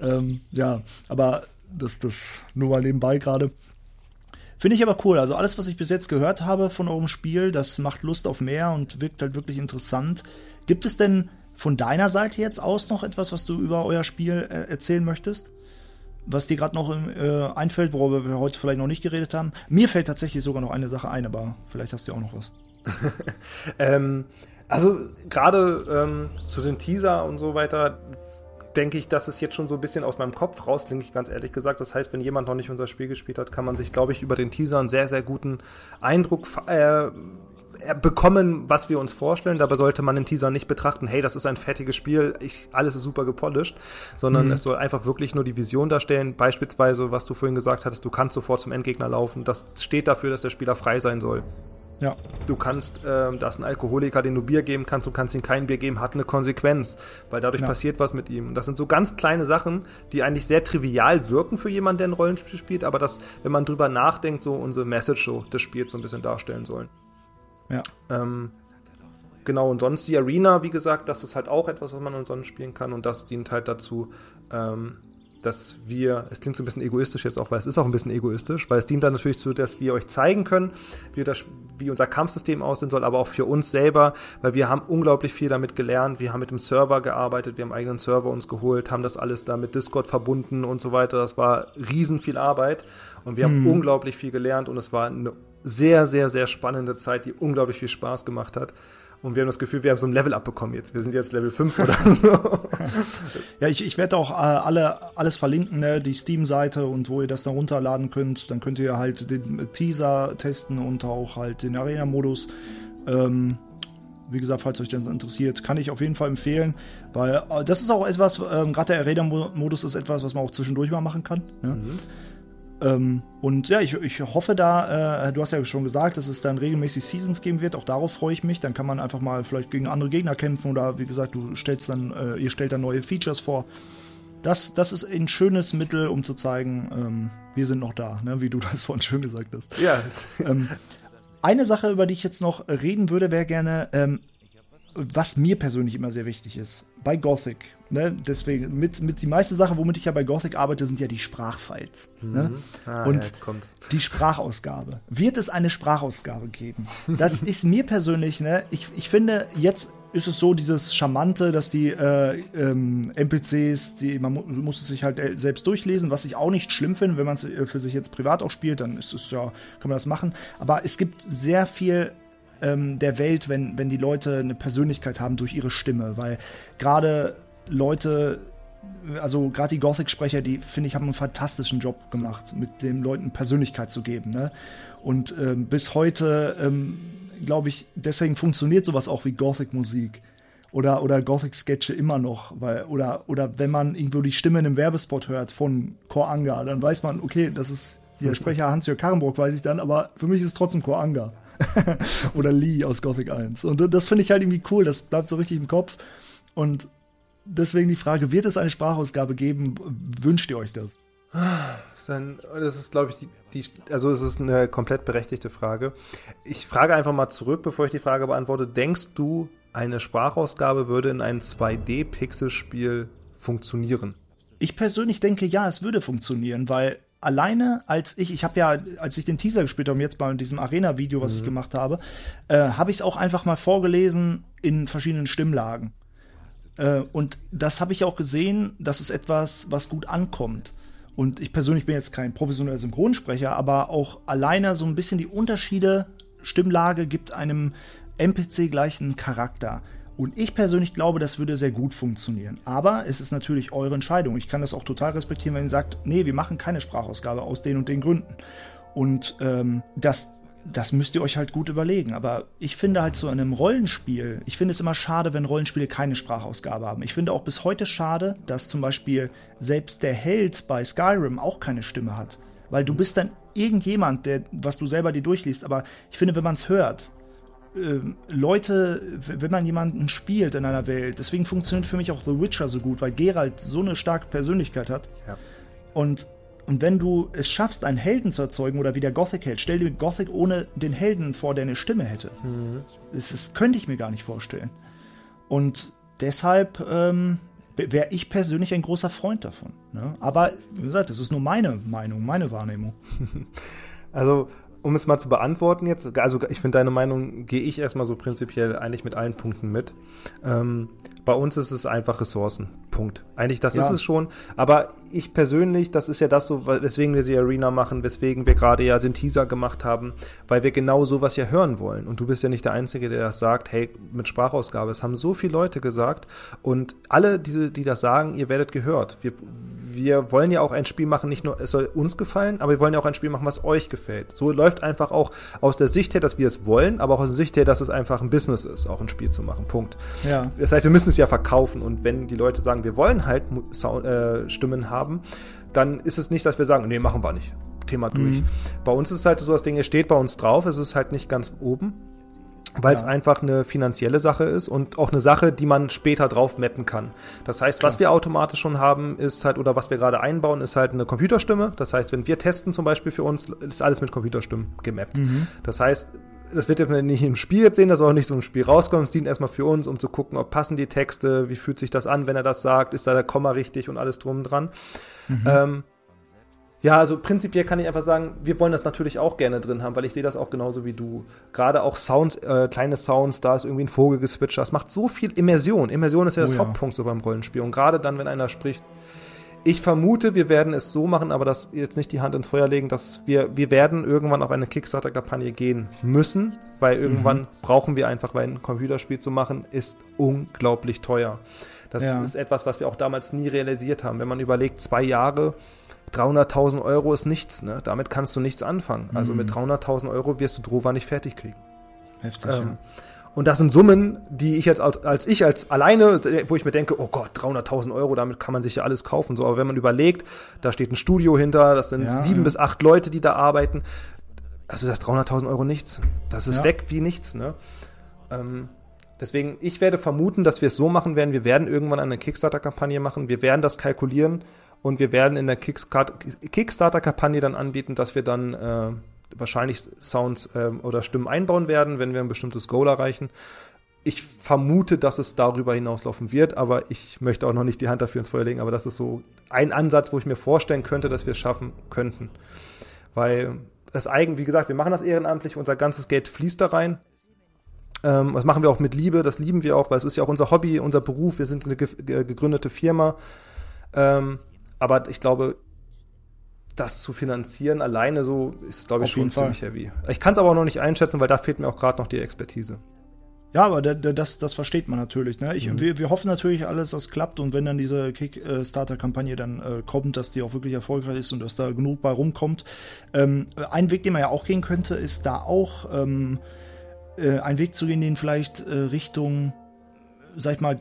Ähm, ja, aber das, das nur mal nebenbei gerade. Finde ich aber cool. Also alles, was ich bis jetzt gehört habe von eurem Spiel, das macht Lust auf mehr und wirkt halt wirklich interessant. Gibt es denn von deiner Seite jetzt aus noch etwas, was du über euer Spiel äh, erzählen möchtest? Was dir gerade noch äh, einfällt, worüber wir heute vielleicht noch nicht geredet haben? Mir fällt tatsächlich sogar noch eine Sache ein, aber vielleicht hast du ja auch noch was. ähm, also gerade ähm, zu den Teaser und so weiter denke ich, dass es jetzt schon so ein bisschen aus meinem Kopf raus, klingt ganz ehrlich gesagt. Das heißt, wenn jemand noch nicht unser Spiel gespielt hat, kann man sich, glaube ich, über den Teaser einen sehr, sehr guten Eindruck äh, bekommen, was wir uns vorstellen. Dabei sollte man im Teaser nicht betrachten, hey, das ist ein fertiges Spiel, ich, alles ist super gepolished, sondern mhm. es soll einfach wirklich nur die Vision darstellen. Beispielsweise, was du vorhin gesagt hattest, du kannst sofort zum Endgegner laufen. Das steht dafür, dass der Spieler frei sein soll. Ja. Du kannst, äh, da ist ein Alkoholiker, den du Bier geben kannst, du kannst ihm kein Bier geben, hat eine Konsequenz, weil dadurch ja. passiert was mit ihm. Das sind so ganz kleine Sachen, die eigentlich sehr trivial wirken für jemanden, der ein Rollenspiel spielt, aber das, wenn man drüber nachdenkt, so unsere Message so des Spiels so ein bisschen darstellen sollen. Ja. Ähm, genau, und sonst die Arena, wie gesagt, das ist halt auch etwas, was man umsonst spielen kann und das dient halt dazu, ähm, dass wir, es klingt so ein bisschen egoistisch jetzt auch, weil es ist auch ein bisschen egoistisch, weil es dient dann natürlich zu, dass wir euch zeigen können, wie, das, wie unser Kampfsystem aussehen soll, aber auch für uns selber, weil wir haben unglaublich viel damit gelernt, wir haben mit dem Server gearbeitet, wir haben einen eigenen Server uns geholt, haben das alles da mit Discord verbunden und so weiter. Das war riesen viel Arbeit und wir haben hm. unglaublich viel gelernt und es war eine sehr, sehr, sehr spannende Zeit, die unglaublich viel Spaß gemacht hat. Und wir haben das Gefühl, wir haben so ein Level abbekommen jetzt. Wir sind jetzt Level 5 oder so. ja, ich, ich werde auch äh, alle, alles verlinken, ne? die Steam-Seite und wo ihr das dann runterladen könnt. Dann könnt ihr halt den Teaser testen und auch halt den Arena-Modus. Ähm, wie gesagt, falls euch das interessiert, kann ich auf jeden Fall empfehlen, weil äh, das ist auch etwas, ähm, gerade der Arena-Modus ist etwas, was man auch zwischendurch mal machen kann. Ne? Mhm. Ähm, und ja, ich, ich hoffe da, äh, du hast ja schon gesagt, dass es dann regelmäßig Seasons geben wird. Auch darauf freue ich mich. Dann kann man einfach mal vielleicht gegen andere Gegner kämpfen oder wie gesagt, du stellst dann, äh, ihr stellt dann neue Features vor. Das, das ist ein schönes Mittel, um zu zeigen, ähm, wir sind noch da, ne? wie du das vorhin schön gesagt hast. Ja. ähm, eine Sache, über die ich jetzt noch reden würde, wäre gerne, ähm, was mir persönlich immer sehr wichtig ist, bei Gothic, ne, deswegen, mit, mit die meiste Sache, womit ich ja bei Gothic arbeite, sind ja die Sprachfiles. Mhm. Ne? Ah, und die Sprachausgabe. Wird es eine Sprachausgabe geben? Das ist mir persönlich, ne, ich, ich finde, jetzt ist es so dieses Charmante, dass die äh, ähm, NPCs, die, man mu muss es sich halt äh, selbst durchlesen, was ich auch nicht schlimm finde, wenn man es äh, für sich jetzt privat auch spielt, dann ist es ja, kann man das machen. Aber es gibt sehr viel ähm, der Welt, wenn, wenn die Leute eine Persönlichkeit haben durch ihre Stimme, weil gerade Leute, also gerade die Gothic-Sprecher, die finde ich, haben einen fantastischen Job gemacht, mit den Leuten Persönlichkeit zu geben. Ne? Und ähm, bis heute, ähm, glaube ich, deswegen funktioniert sowas auch wie Gothic-Musik oder, oder Gothic-Sketche immer noch. Weil, oder, oder wenn man irgendwo die Stimme in einem Werbespot hört von Koranga, dann weiß man, okay, das ist der Sprecher Hans-Jörg Karrenbrock, weiß ich dann, aber für mich ist es trotzdem Koranga. Oder Lee aus Gothic 1. Und das finde ich halt irgendwie cool, das bleibt so richtig im Kopf. Und deswegen die Frage, wird es eine Sprachausgabe geben? Wünscht ihr euch das? Das ist, glaube ich, die, die, also es ist eine komplett berechtigte Frage. Ich frage einfach mal zurück, bevor ich die Frage beantworte. Denkst du, eine Sprachausgabe würde in einem 2D-Pixel-Spiel funktionieren? Ich persönlich denke, ja, es würde funktionieren, weil alleine als ich, ich habe ja, als ich den Teaser gespielt habe, jetzt bei diesem Arena-Video, was mhm. ich gemacht habe, äh, habe ich es auch einfach mal vorgelesen in verschiedenen Stimmlagen. Äh, und das habe ich auch gesehen, das ist etwas, was gut ankommt. Und ich persönlich bin jetzt kein professioneller Synchronsprecher, aber auch alleine so ein bisschen die Unterschiede, Stimmlage gibt einem NPC gleichen Charakter. Und ich persönlich glaube, das würde sehr gut funktionieren. Aber es ist natürlich eure Entscheidung. Ich kann das auch total respektieren, wenn ihr sagt, nee, wir machen keine Sprachausgabe aus den und den Gründen. Und ähm, das, das müsst ihr euch halt gut überlegen. Aber ich finde halt so in einem Rollenspiel, ich finde es immer schade, wenn Rollenspiele keine Sprachausgabe haben. Ich finde auch bis heute schade, dass zum Beispiel selbst der Held bei Skyrim auch keine Stimme hat. Weil du bist dann irgendjemand, der, was du selber dir durchliest. Aber ich finde, wenn man es hört, ähm, Leute, wenn man jemanden spielt in einer Welt, deswegen funktioniert für mich auch The Witcher so gut, weil Geralt so eine starke Persönlichkeit hat. Ja. Und, und wenn du es schaffst, einen Helden zu erzeugen oder wie der Gothic-Held, stell dir Gothic ohne den Helden vor, der eine Stimme hätte. Mhm. Das, das könnte ich mir gar nicht vorstellen. Und deshalb ähm, wäre ich persönlich ein großer Freund davon. Ne? Aber wie gesagt, das ist nur meine Meinung, meine Wahrnehmung. Also um es mal zu beantworten jetzt, also ich finde deine Meinung, gehe ich erstmal so prinzipiell eigentlich mit allen Punkten mit. Ähm, bei uns ist es einfach Ressourcen. Punkt. Eigentlich, das ja. ist es schon. Aber ich persönlich, das ist ja das so, weswegen wir sie Arena machen, weswegen wir gerade ja den Teaser gemacht haben, weil wir genau sowas ja hören wollen. Und du bist ja nicht der Einzige, der das sagt, hey, mit Sprachausgabe. Es haben so viele Leute gesagt. Und alle, diese, die das sagen, ihr werdet gehört. Wir, wir wollen ja auch ein Spiel machen, nicht nur, es soll uns gefallen, aber wir wollen ja auch ein Spiel machen, was euch gefällt. So läuft einfach auch aus der Sicht her, dass wir es wollen, aber auch aus der Sicht her, dass es einfach ein Business ist, auch ein Spiel zu machen. Punkt. Ja. Das heißt, wir müssen es ja verkaufen und wenn die Leute sagen, wir wollen halt Sound, äh, Stimmen haben, dann ist es nicht, dass wir sagen, nee, machen wir nicht. Thema durch. Mhm. Bei uns ist es halt so, das Ding steht bei uns drauf, es ist halt nicht ganz oben weil es ja. einfach eine finanzielle Sache ist und auch eine Sache, die man später drauf mappen kann. Das heißt, Klar. was wir automatisch schon haben, ist halt, oder was wir gerade einbauen, ist halt eine Computerstimme. Das heißt, wenn wir testen zum Beispiel für uns, ist alles mit Computerstimmen gemappt. Mhm. Das heißt, das wird ja nicht im Spiel jetzt sehen, dass auch nicht so ein Spiel rauskommt. Es dient erstmal für uns, um zu gucken, ob passen die Texte, wie fühlt sich das an, wenn er das sagt, ist da der Komma richtig und alles drum und dran. Mhm. Ähm, ja, also prinzipiell kann ich einfach sagen, wir wollen das natürlich auch gerne drin haben, weil ich sehe das auch genauso wie du. Gerade auch Sounds, äh, kleine Sounds, da ist irgendwie ein Vogel geswitcht. Das macht so viel Immersion. Immersion ist ja oh, das ja. Hauptpunkt so beim Rollenspiel. Und gerade dann, wenn einer spricht, ich vermute, wir werden es so machen, aber das jetzt nicht die Hand ins Feuer legen, dass wir, wir werden irgendwann auf eine Kickstarter-Kampagne gehen müssen, weil irgendwann mhm. brauchen wir einfach, weil ein Computerspiel zu machen, ist unglaublich teuer. Das ja. ist etwas, was wir auch damals nie realisiert haben. Wenn man überlegt, zwei Jahre, 300.000 Euro ist nichts, ne? Damit kannst du nichts anfangen. Also mit 300.000 mhm. Euro wirst du Drova nicht fertig kriegen. Heftig, ähm, ja. Und das sind Summen, die ich jetzt als ich als alleine, wo ich mir denke, oh Gott, 300.000 Euro, damit kann man sich ja alles kaufen. So, aber wenn man überlegt, da steht ein Studio hinter, das sind ja, sieben ja. bis acht Leute, die da arbeiten. Also das 300.000 Euro nichts. Das ist ja. weg wie nichts. Ne? Ähm, deswegen, ich werde vermuten, dass wir es so machen werden. Wir werden irgendwann eine Kickstarter-Kampagne machen. Wir werden das kalkulieren und wir werden in der Kickstarter-Kampagne dann anbieten, dass wir dann äh, wahrscheinlich Sounds ähm, oder Stimmen einbauen werden, wenn wir ein bestimmtes Goal erreichen. Ich vermute, dass es darüber hinauslaufen wird, aber ich möchte auch noch nicht die Hand dafür ins Feuer legen. Aber das ist so ein Ansatz, wo ich mir vorstellen könnte, dass wir es schaffen könnten. Weil das eigen, wie gesagt, wir machen das ehrenamtlich, unser ganzes Geld fließt da rein. Ähm, das machen wir auch mit Liebe, das lieben wir auch, weil es ist ja auch unser Hobby, unser Beruf, wir sind eine gegründete Firma. Ähm, aber ich glaube, das zu finanzieren alleine so ist, glaube ich, Auf schon ziemlich Fall. heavy. Ich kann es aber auch noch nicht einschätzen, weil da fehlt mir auch gerade noch die Expertise. Ja, aber das, das versteht man natürlich. Ne? Ich, mhm. wir, wir hoffen natürlich alles, dass klappt und wenn dann diese Kickstarter-Kampagne dann äh, kommt, dass die auch wirklich erfolgreich ist und dass da genug bei rumkommt. Ähm, ein Weg, den man ja auch gehen könnte, ist da auch ähm, äh, ein Weg zu gehen, den vielleicht äh, Richtung, sag ich mal,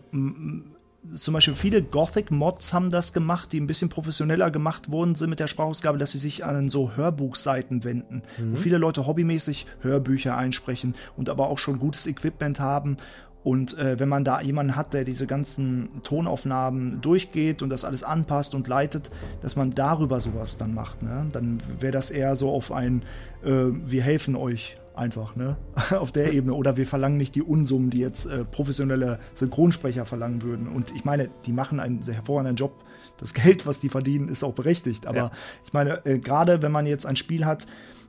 zum Beispiel viele Gothic-Mods haben das gemacht, die ein bisschen professioneller gemacht worden sind mit der Sprachausgabe, dass sie sich an so Hörbuchseiten wenden, mhm. wo viele Leute hobbymäßig Hörbücher einsprechen und aber auch schon gutes Equipment haben. Und äh, wenn man da jemanden hat, der diese ganzen Tonaufnahmen durchgeht und das alles anpasst und leitet, dass man darüber sowas dann macht, ne? dann wäre das eher so auf ein äh, Wir helfen euch einfach, ne? Auf der Ebene. Oder wir verlangen nicht die Unsummen, die jetzt äh, professionelle Synchronsprecher verlangen würden. Und ich meine, die machen einen sehr hervorragenden Job. Das Geld, was die verdienen, ist auch berechtigt. Aber ja. ich meine, äh, gerade wenn man jetzt ein Spiel hat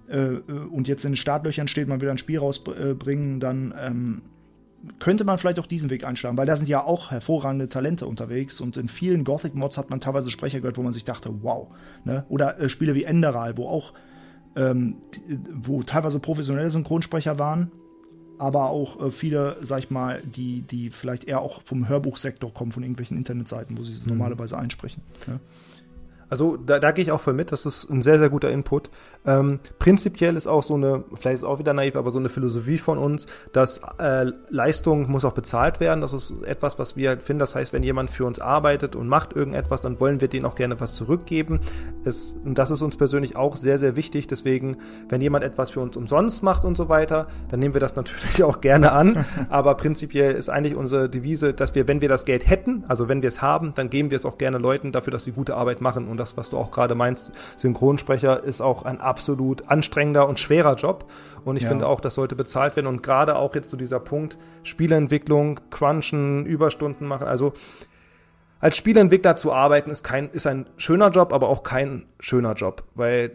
äh, äh und jetzt in den Startlöchern steht, man will ein Spiel rausbringen, dann ähm, könnte man vielleicht auch diesen Weg einschlagen, weil da sind ja auch hervorragende Talente unterwegs und in vielen Gothic-Mods hat man teilweise Sprecher gehört, wo man sich dachte, wow. Ne? Oder äh, Spiele wie Enderal, wo auch ähm, wo teilweise professionelle Synchronsprecher waren, aber auch äh, viele, sag ich mal, die, die vielleicht eher auch vom Hörbuchsektor kommen, von irgendwelchen Internetseiten, wo sie mhm. normalerweise einsprechen. Ja. Also da, da gehe ich auch voll mit, das ist ein sehr, sehr guter Input. Ähm, prinzipiell ist auch so eine, vielleicht ist auch wieder naiv, aber so eine Philosophie von uns, dass äh, Leistung muss auch bezahlt werden. Das ist etwas, was wir halt finden. Das heißt, wenn jemand für uns arbeitet und macht irgendetwas, dann wollen wir denen auch gerne was zurückgeben. Es, und das ist uns persönlich auch sehr, sehr wichtig. Deswegen, wenn jemand etwas für uns umsonst macht und so weiter, dann nehmen wir das natürlich auch gerne an. aber prinzipiell ist eigentlich unsere Devise, dass wir, wenn wir das Geld hätten, also wenn wir es haben, dann geben wir es auch gerne Leuten dafür, dass sie gute Arbeit machen. Und das, was du auch gerade meinst, Synchronsprecher ist auch ein absolut anstrengender und schwerer Job. Und ich ja. finde auch, das sollte bezahlt werden. Und gerade auch jetzt zu so dieser Punkt Spieleentwicklung, Crunchen, Überstunden machen. Also als Spieleentwickler zu arbeiten ist kein, ist ein schöner Job, aber auch kein schöner Job, weil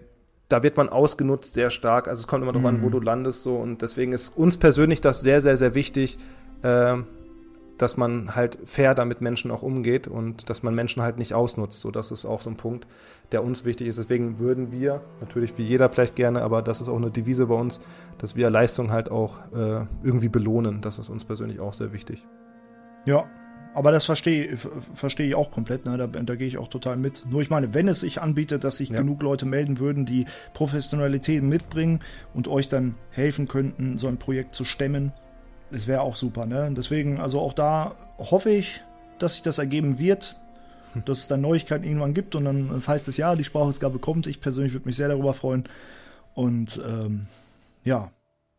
da wird man ausgenutzt sehr stark. Also es kommt immer darauf mhm. an, wo mhm. du landest so. Und deswegen ist uns persönlich das sehr, sehr, sehr wichtig, äh, dass man halt fair damit Menschen auch umgeht und dass man Menschen halt nicht ausnutzt. So, das ist auch so ein Punkt, der uns wichtig ist. Deswegen würden wir, natürlich wie jeder vielleicht gerne, aber das ist auch eine Devise bei uns, dass wir Leistung halt auch äh, irgendwie belohnen. Das ist uns persönlich auch sehr wichtig. Ja, aber das verstehe versteh ich auch komplett, ne? da, da gehe ich auch total mit. Nur ich meine, wenn es sich anbietet, dass sich ja. genug Leute melden würden, die Professionalität mitbringen und euch dann helfen könnten, so ein Projekt zu stemmen, das wäre auch super, ne? Deswegen, also auch da hoffe ich, dass sich das ergeben wird, hm. dass es dann Neuigkeiten irgendwann gibt und dann das heißt es ja, die Sprachausgabe kommt. Ich persönlich würde mich sehr darüber freuen. Und ähm, ja.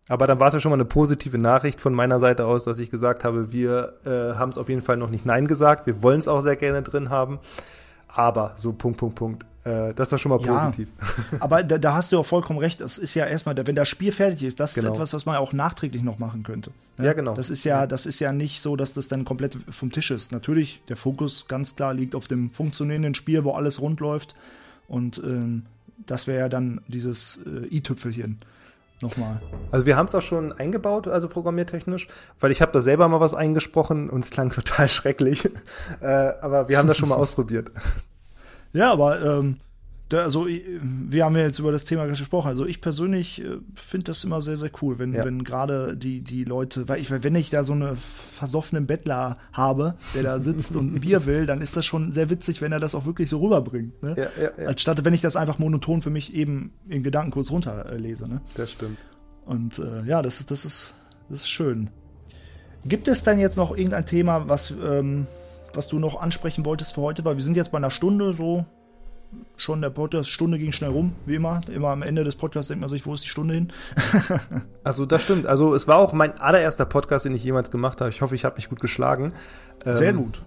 Aber dann war es ja schon mal eine positive Nachricht von meiner Seite aus, dass ich gesagt habe, wir äh, haben es auf jeden Fall noch nicht Nein gesagt. Wir wollen es auch sehr gerne drin haben. Aber so Punkt, Punkt, Punkt. Äh, das ist doch schon mal positiv. Ja, aber da, da, hast du auch vollkommen recht. Das ist ja erstmal, wenn das Spiel fertig ist, das genau. ist etwas, was man auch nachträglich noch machen könnte. Ne? Ja, genau. Das ist ja, das ist ja nicht so, dass das dann komplett vom Tisch ist. Natürlich, der Fokus ganz klar liegt auf dem funktionierenden Spiel, wo alles rund läuft. Und ähm, das wäre ja dann dieses äh, i-Tüpfelchen nochmal. Also wir haben es auch schon eingebaut, also programmiertechnisch, weil ich habe da selber mal was eingesprochen und es klang total schrecklich. äh, aber wir haben das schon mal ausprobiert. Ja, aber ähm, da, also wir haben ja jetzt über das Thema gesprochen. Also ich persönlich äh, finde das immer sehr, sehr cool, wenn, ja. wenn gerade die, die Leute, weil ich, wenn ich da so eine versoffenen Bettler habe, der da sitzt und ein Bier will, dann ist das schon sehr witzig, wenn er das auch wirklich so rüberbringt. Ne? Ja, ja, ja. Als statt, wenn ich das einfach monoton für mich eben in Gedanken kurz runterlese. Ne? Das stimmt. Und äh, ja, das ist, das ist, das ist schön. Gibt es denn jetzt noch irgendein Thema, was, ähm, was du noch ansprechen wolltest für heute? Weil wir sind jetzt bei einer Stunde so schon der Podcast, Stunde ging schnell rum, wie immer. Immer am Ende des Podcasts denkt man sich, wo ist die Stunde hin? also das stimmt. Also es war auch mein allererster Podcast, den ich jemals gemacht habe. Ich hoffe, ich habe mich gut geschlagen. Sehr ähm, gut.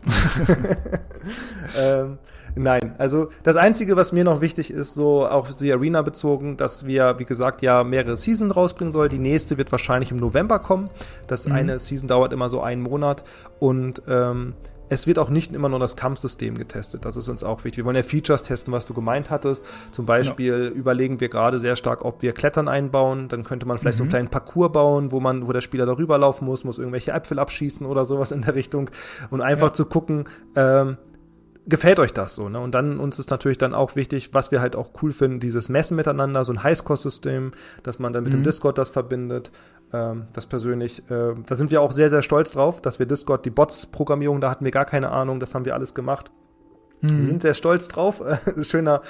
ähm, nein, also das Einzige, was mir noch wichtig ist, so auf die Arena bezogen, dass wir, wie gesagt, ja mehrere Seasons rausbringen sollen. Die nächste wird wahrscheinlich im November kommen. Das mhm. eine Season dauert immer so einen Monat und ähm, es wird auch nicht immer nur das Kampfsystem getestet. Das ist uns auch wichtig. Wir wollen ja Features testen, was du gemeint hattest. Zum Beispiel ja. überlegen wir gerade sehr stark, ob wir Klettern einbauen. Dann könnte man vielleicht mhm. so einen mhm. kleinen Parcours bauen, wo man, wo der Spieler darüber laufen muss, muss irgendwelche Äpfel abschießen oder sowas in der Richtung. Und einfach ja. zu gucken, ähm, gefällt euch das so, ne? Und dann uns ist natürlich dann auch wichtig, was wir halt auch cool finden, dieses Messen miteinander, so ein Highscore-System, dass man dann mit mhm. dem Discord das verbindet. Ähm, das persönlich, äh, da sind wir auch sehr, sehr stolz drauf, dass wir Discord, die Bots-Programmierung, da hatten wir gar keine Ahnung, das haben wir alles gemacht. Mhm. Wir sind sehr stolz drauf. schöner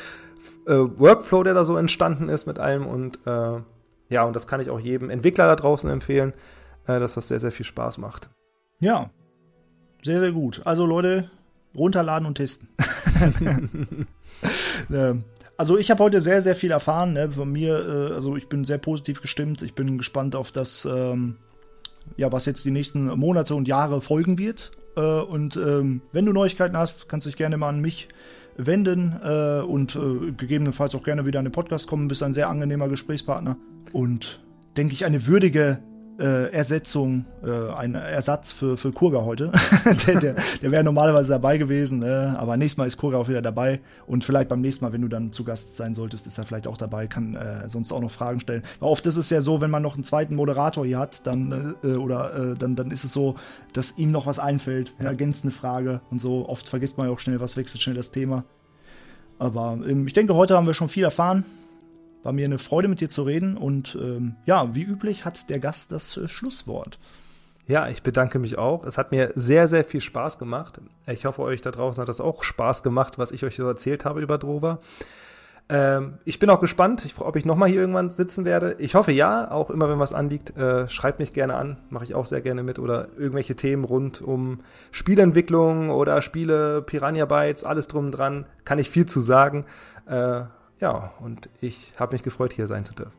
äh, Workflow, der da so entstanden ist mit allem und äh, ja, und das kann ich auch jedem Entwickler da draußen empfehlen, äh, dass das sehr, sehr viel Spaß macht. Ja, sehr, sehr gut. Also Leute, runterladen und testen. ähm, also ich habe heute sehr, sehr viel erfahren. Ne? Von mir, äh, also ich bin sehr positiv gestimmt. Ich bin gespannt auf das, ähm, ja, was jetzt die nächsten Monate und Jahre folgen wird. Äh, und ähm, wenn du Neuigkeiten hast, kannst du dich gerne mal an mich wenden äh, und äh, gegebenenfalls auch gerne wieder in den Podcast kommen. Bist ein sehr angenehmer Gesprächspartner und denke ich eine würdige äh, Ersetzung, äh, ein Ersatz für, für Kurga heute. der der, der wäre normalerweise dabei gewesen, ne? aber nächstes Mal ist Kurga auch wieder dabei und vielleicht beim nächsten Mal, wenn du dann zu Gast sein solltest, ist er vielleicht auch dabei, kann äh, sonst auch noch Fragen stellen. Weil oft ist es ja so, wenn man noch einen zweiten Moderator hier hat, dann äh, oder äh, dann, dann ist es so, dass ihm noch was einfällt, eine ergänzende Frage und so. Oft vergisst man ja auch schnell was, wechselt schnell das Thema. Aber ähm, ich denke, heute haben wir schon viel erfahren. War mir eine Freude, mit dir zu reden. Und ähm, ja, wie üblich hat der Gast das äh, Schlusswort. Ja, ich bedanke mich auch. Es hat mir sehr, sehr viel Spaß gemacht. Ich hoffe, euch da draußen hat das auch Spaß gemacht, was ich euch so erzählt habe über Drover. Ähm, ich bin auch gespannt, ich, ob ich nochmal hier irgendwann sitzen werde. Ich hoffe ja, auch immer wenn was anliegt, äh, schreibt mich gerne an, mache ich auch sehr gerne mit. Oder irgendwelche Themen rund um Spielentwicklung oder Spiele, Piranha Bytes, alles drum dran, kann ich viel zu sagen. Äh, ja, und ich habe mich gefreut, hier sein zu dürfen.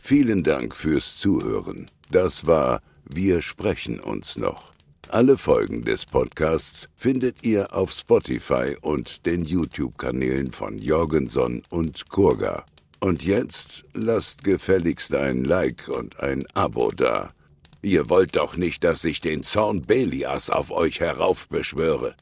Vielen Dank fürs Zuhören. Das war Wir sprechen uns noch. Alle Folgen des Podcasts findet ihr auf Spotify und den YouTube-Kanälen von Jorgenson und Kurga. Und jetzt lasst gefälligst ein Like und ein Abo da. Ihr wollt doch nicht, dass ich den Zorn Belias auf euch heraufbeschwöre.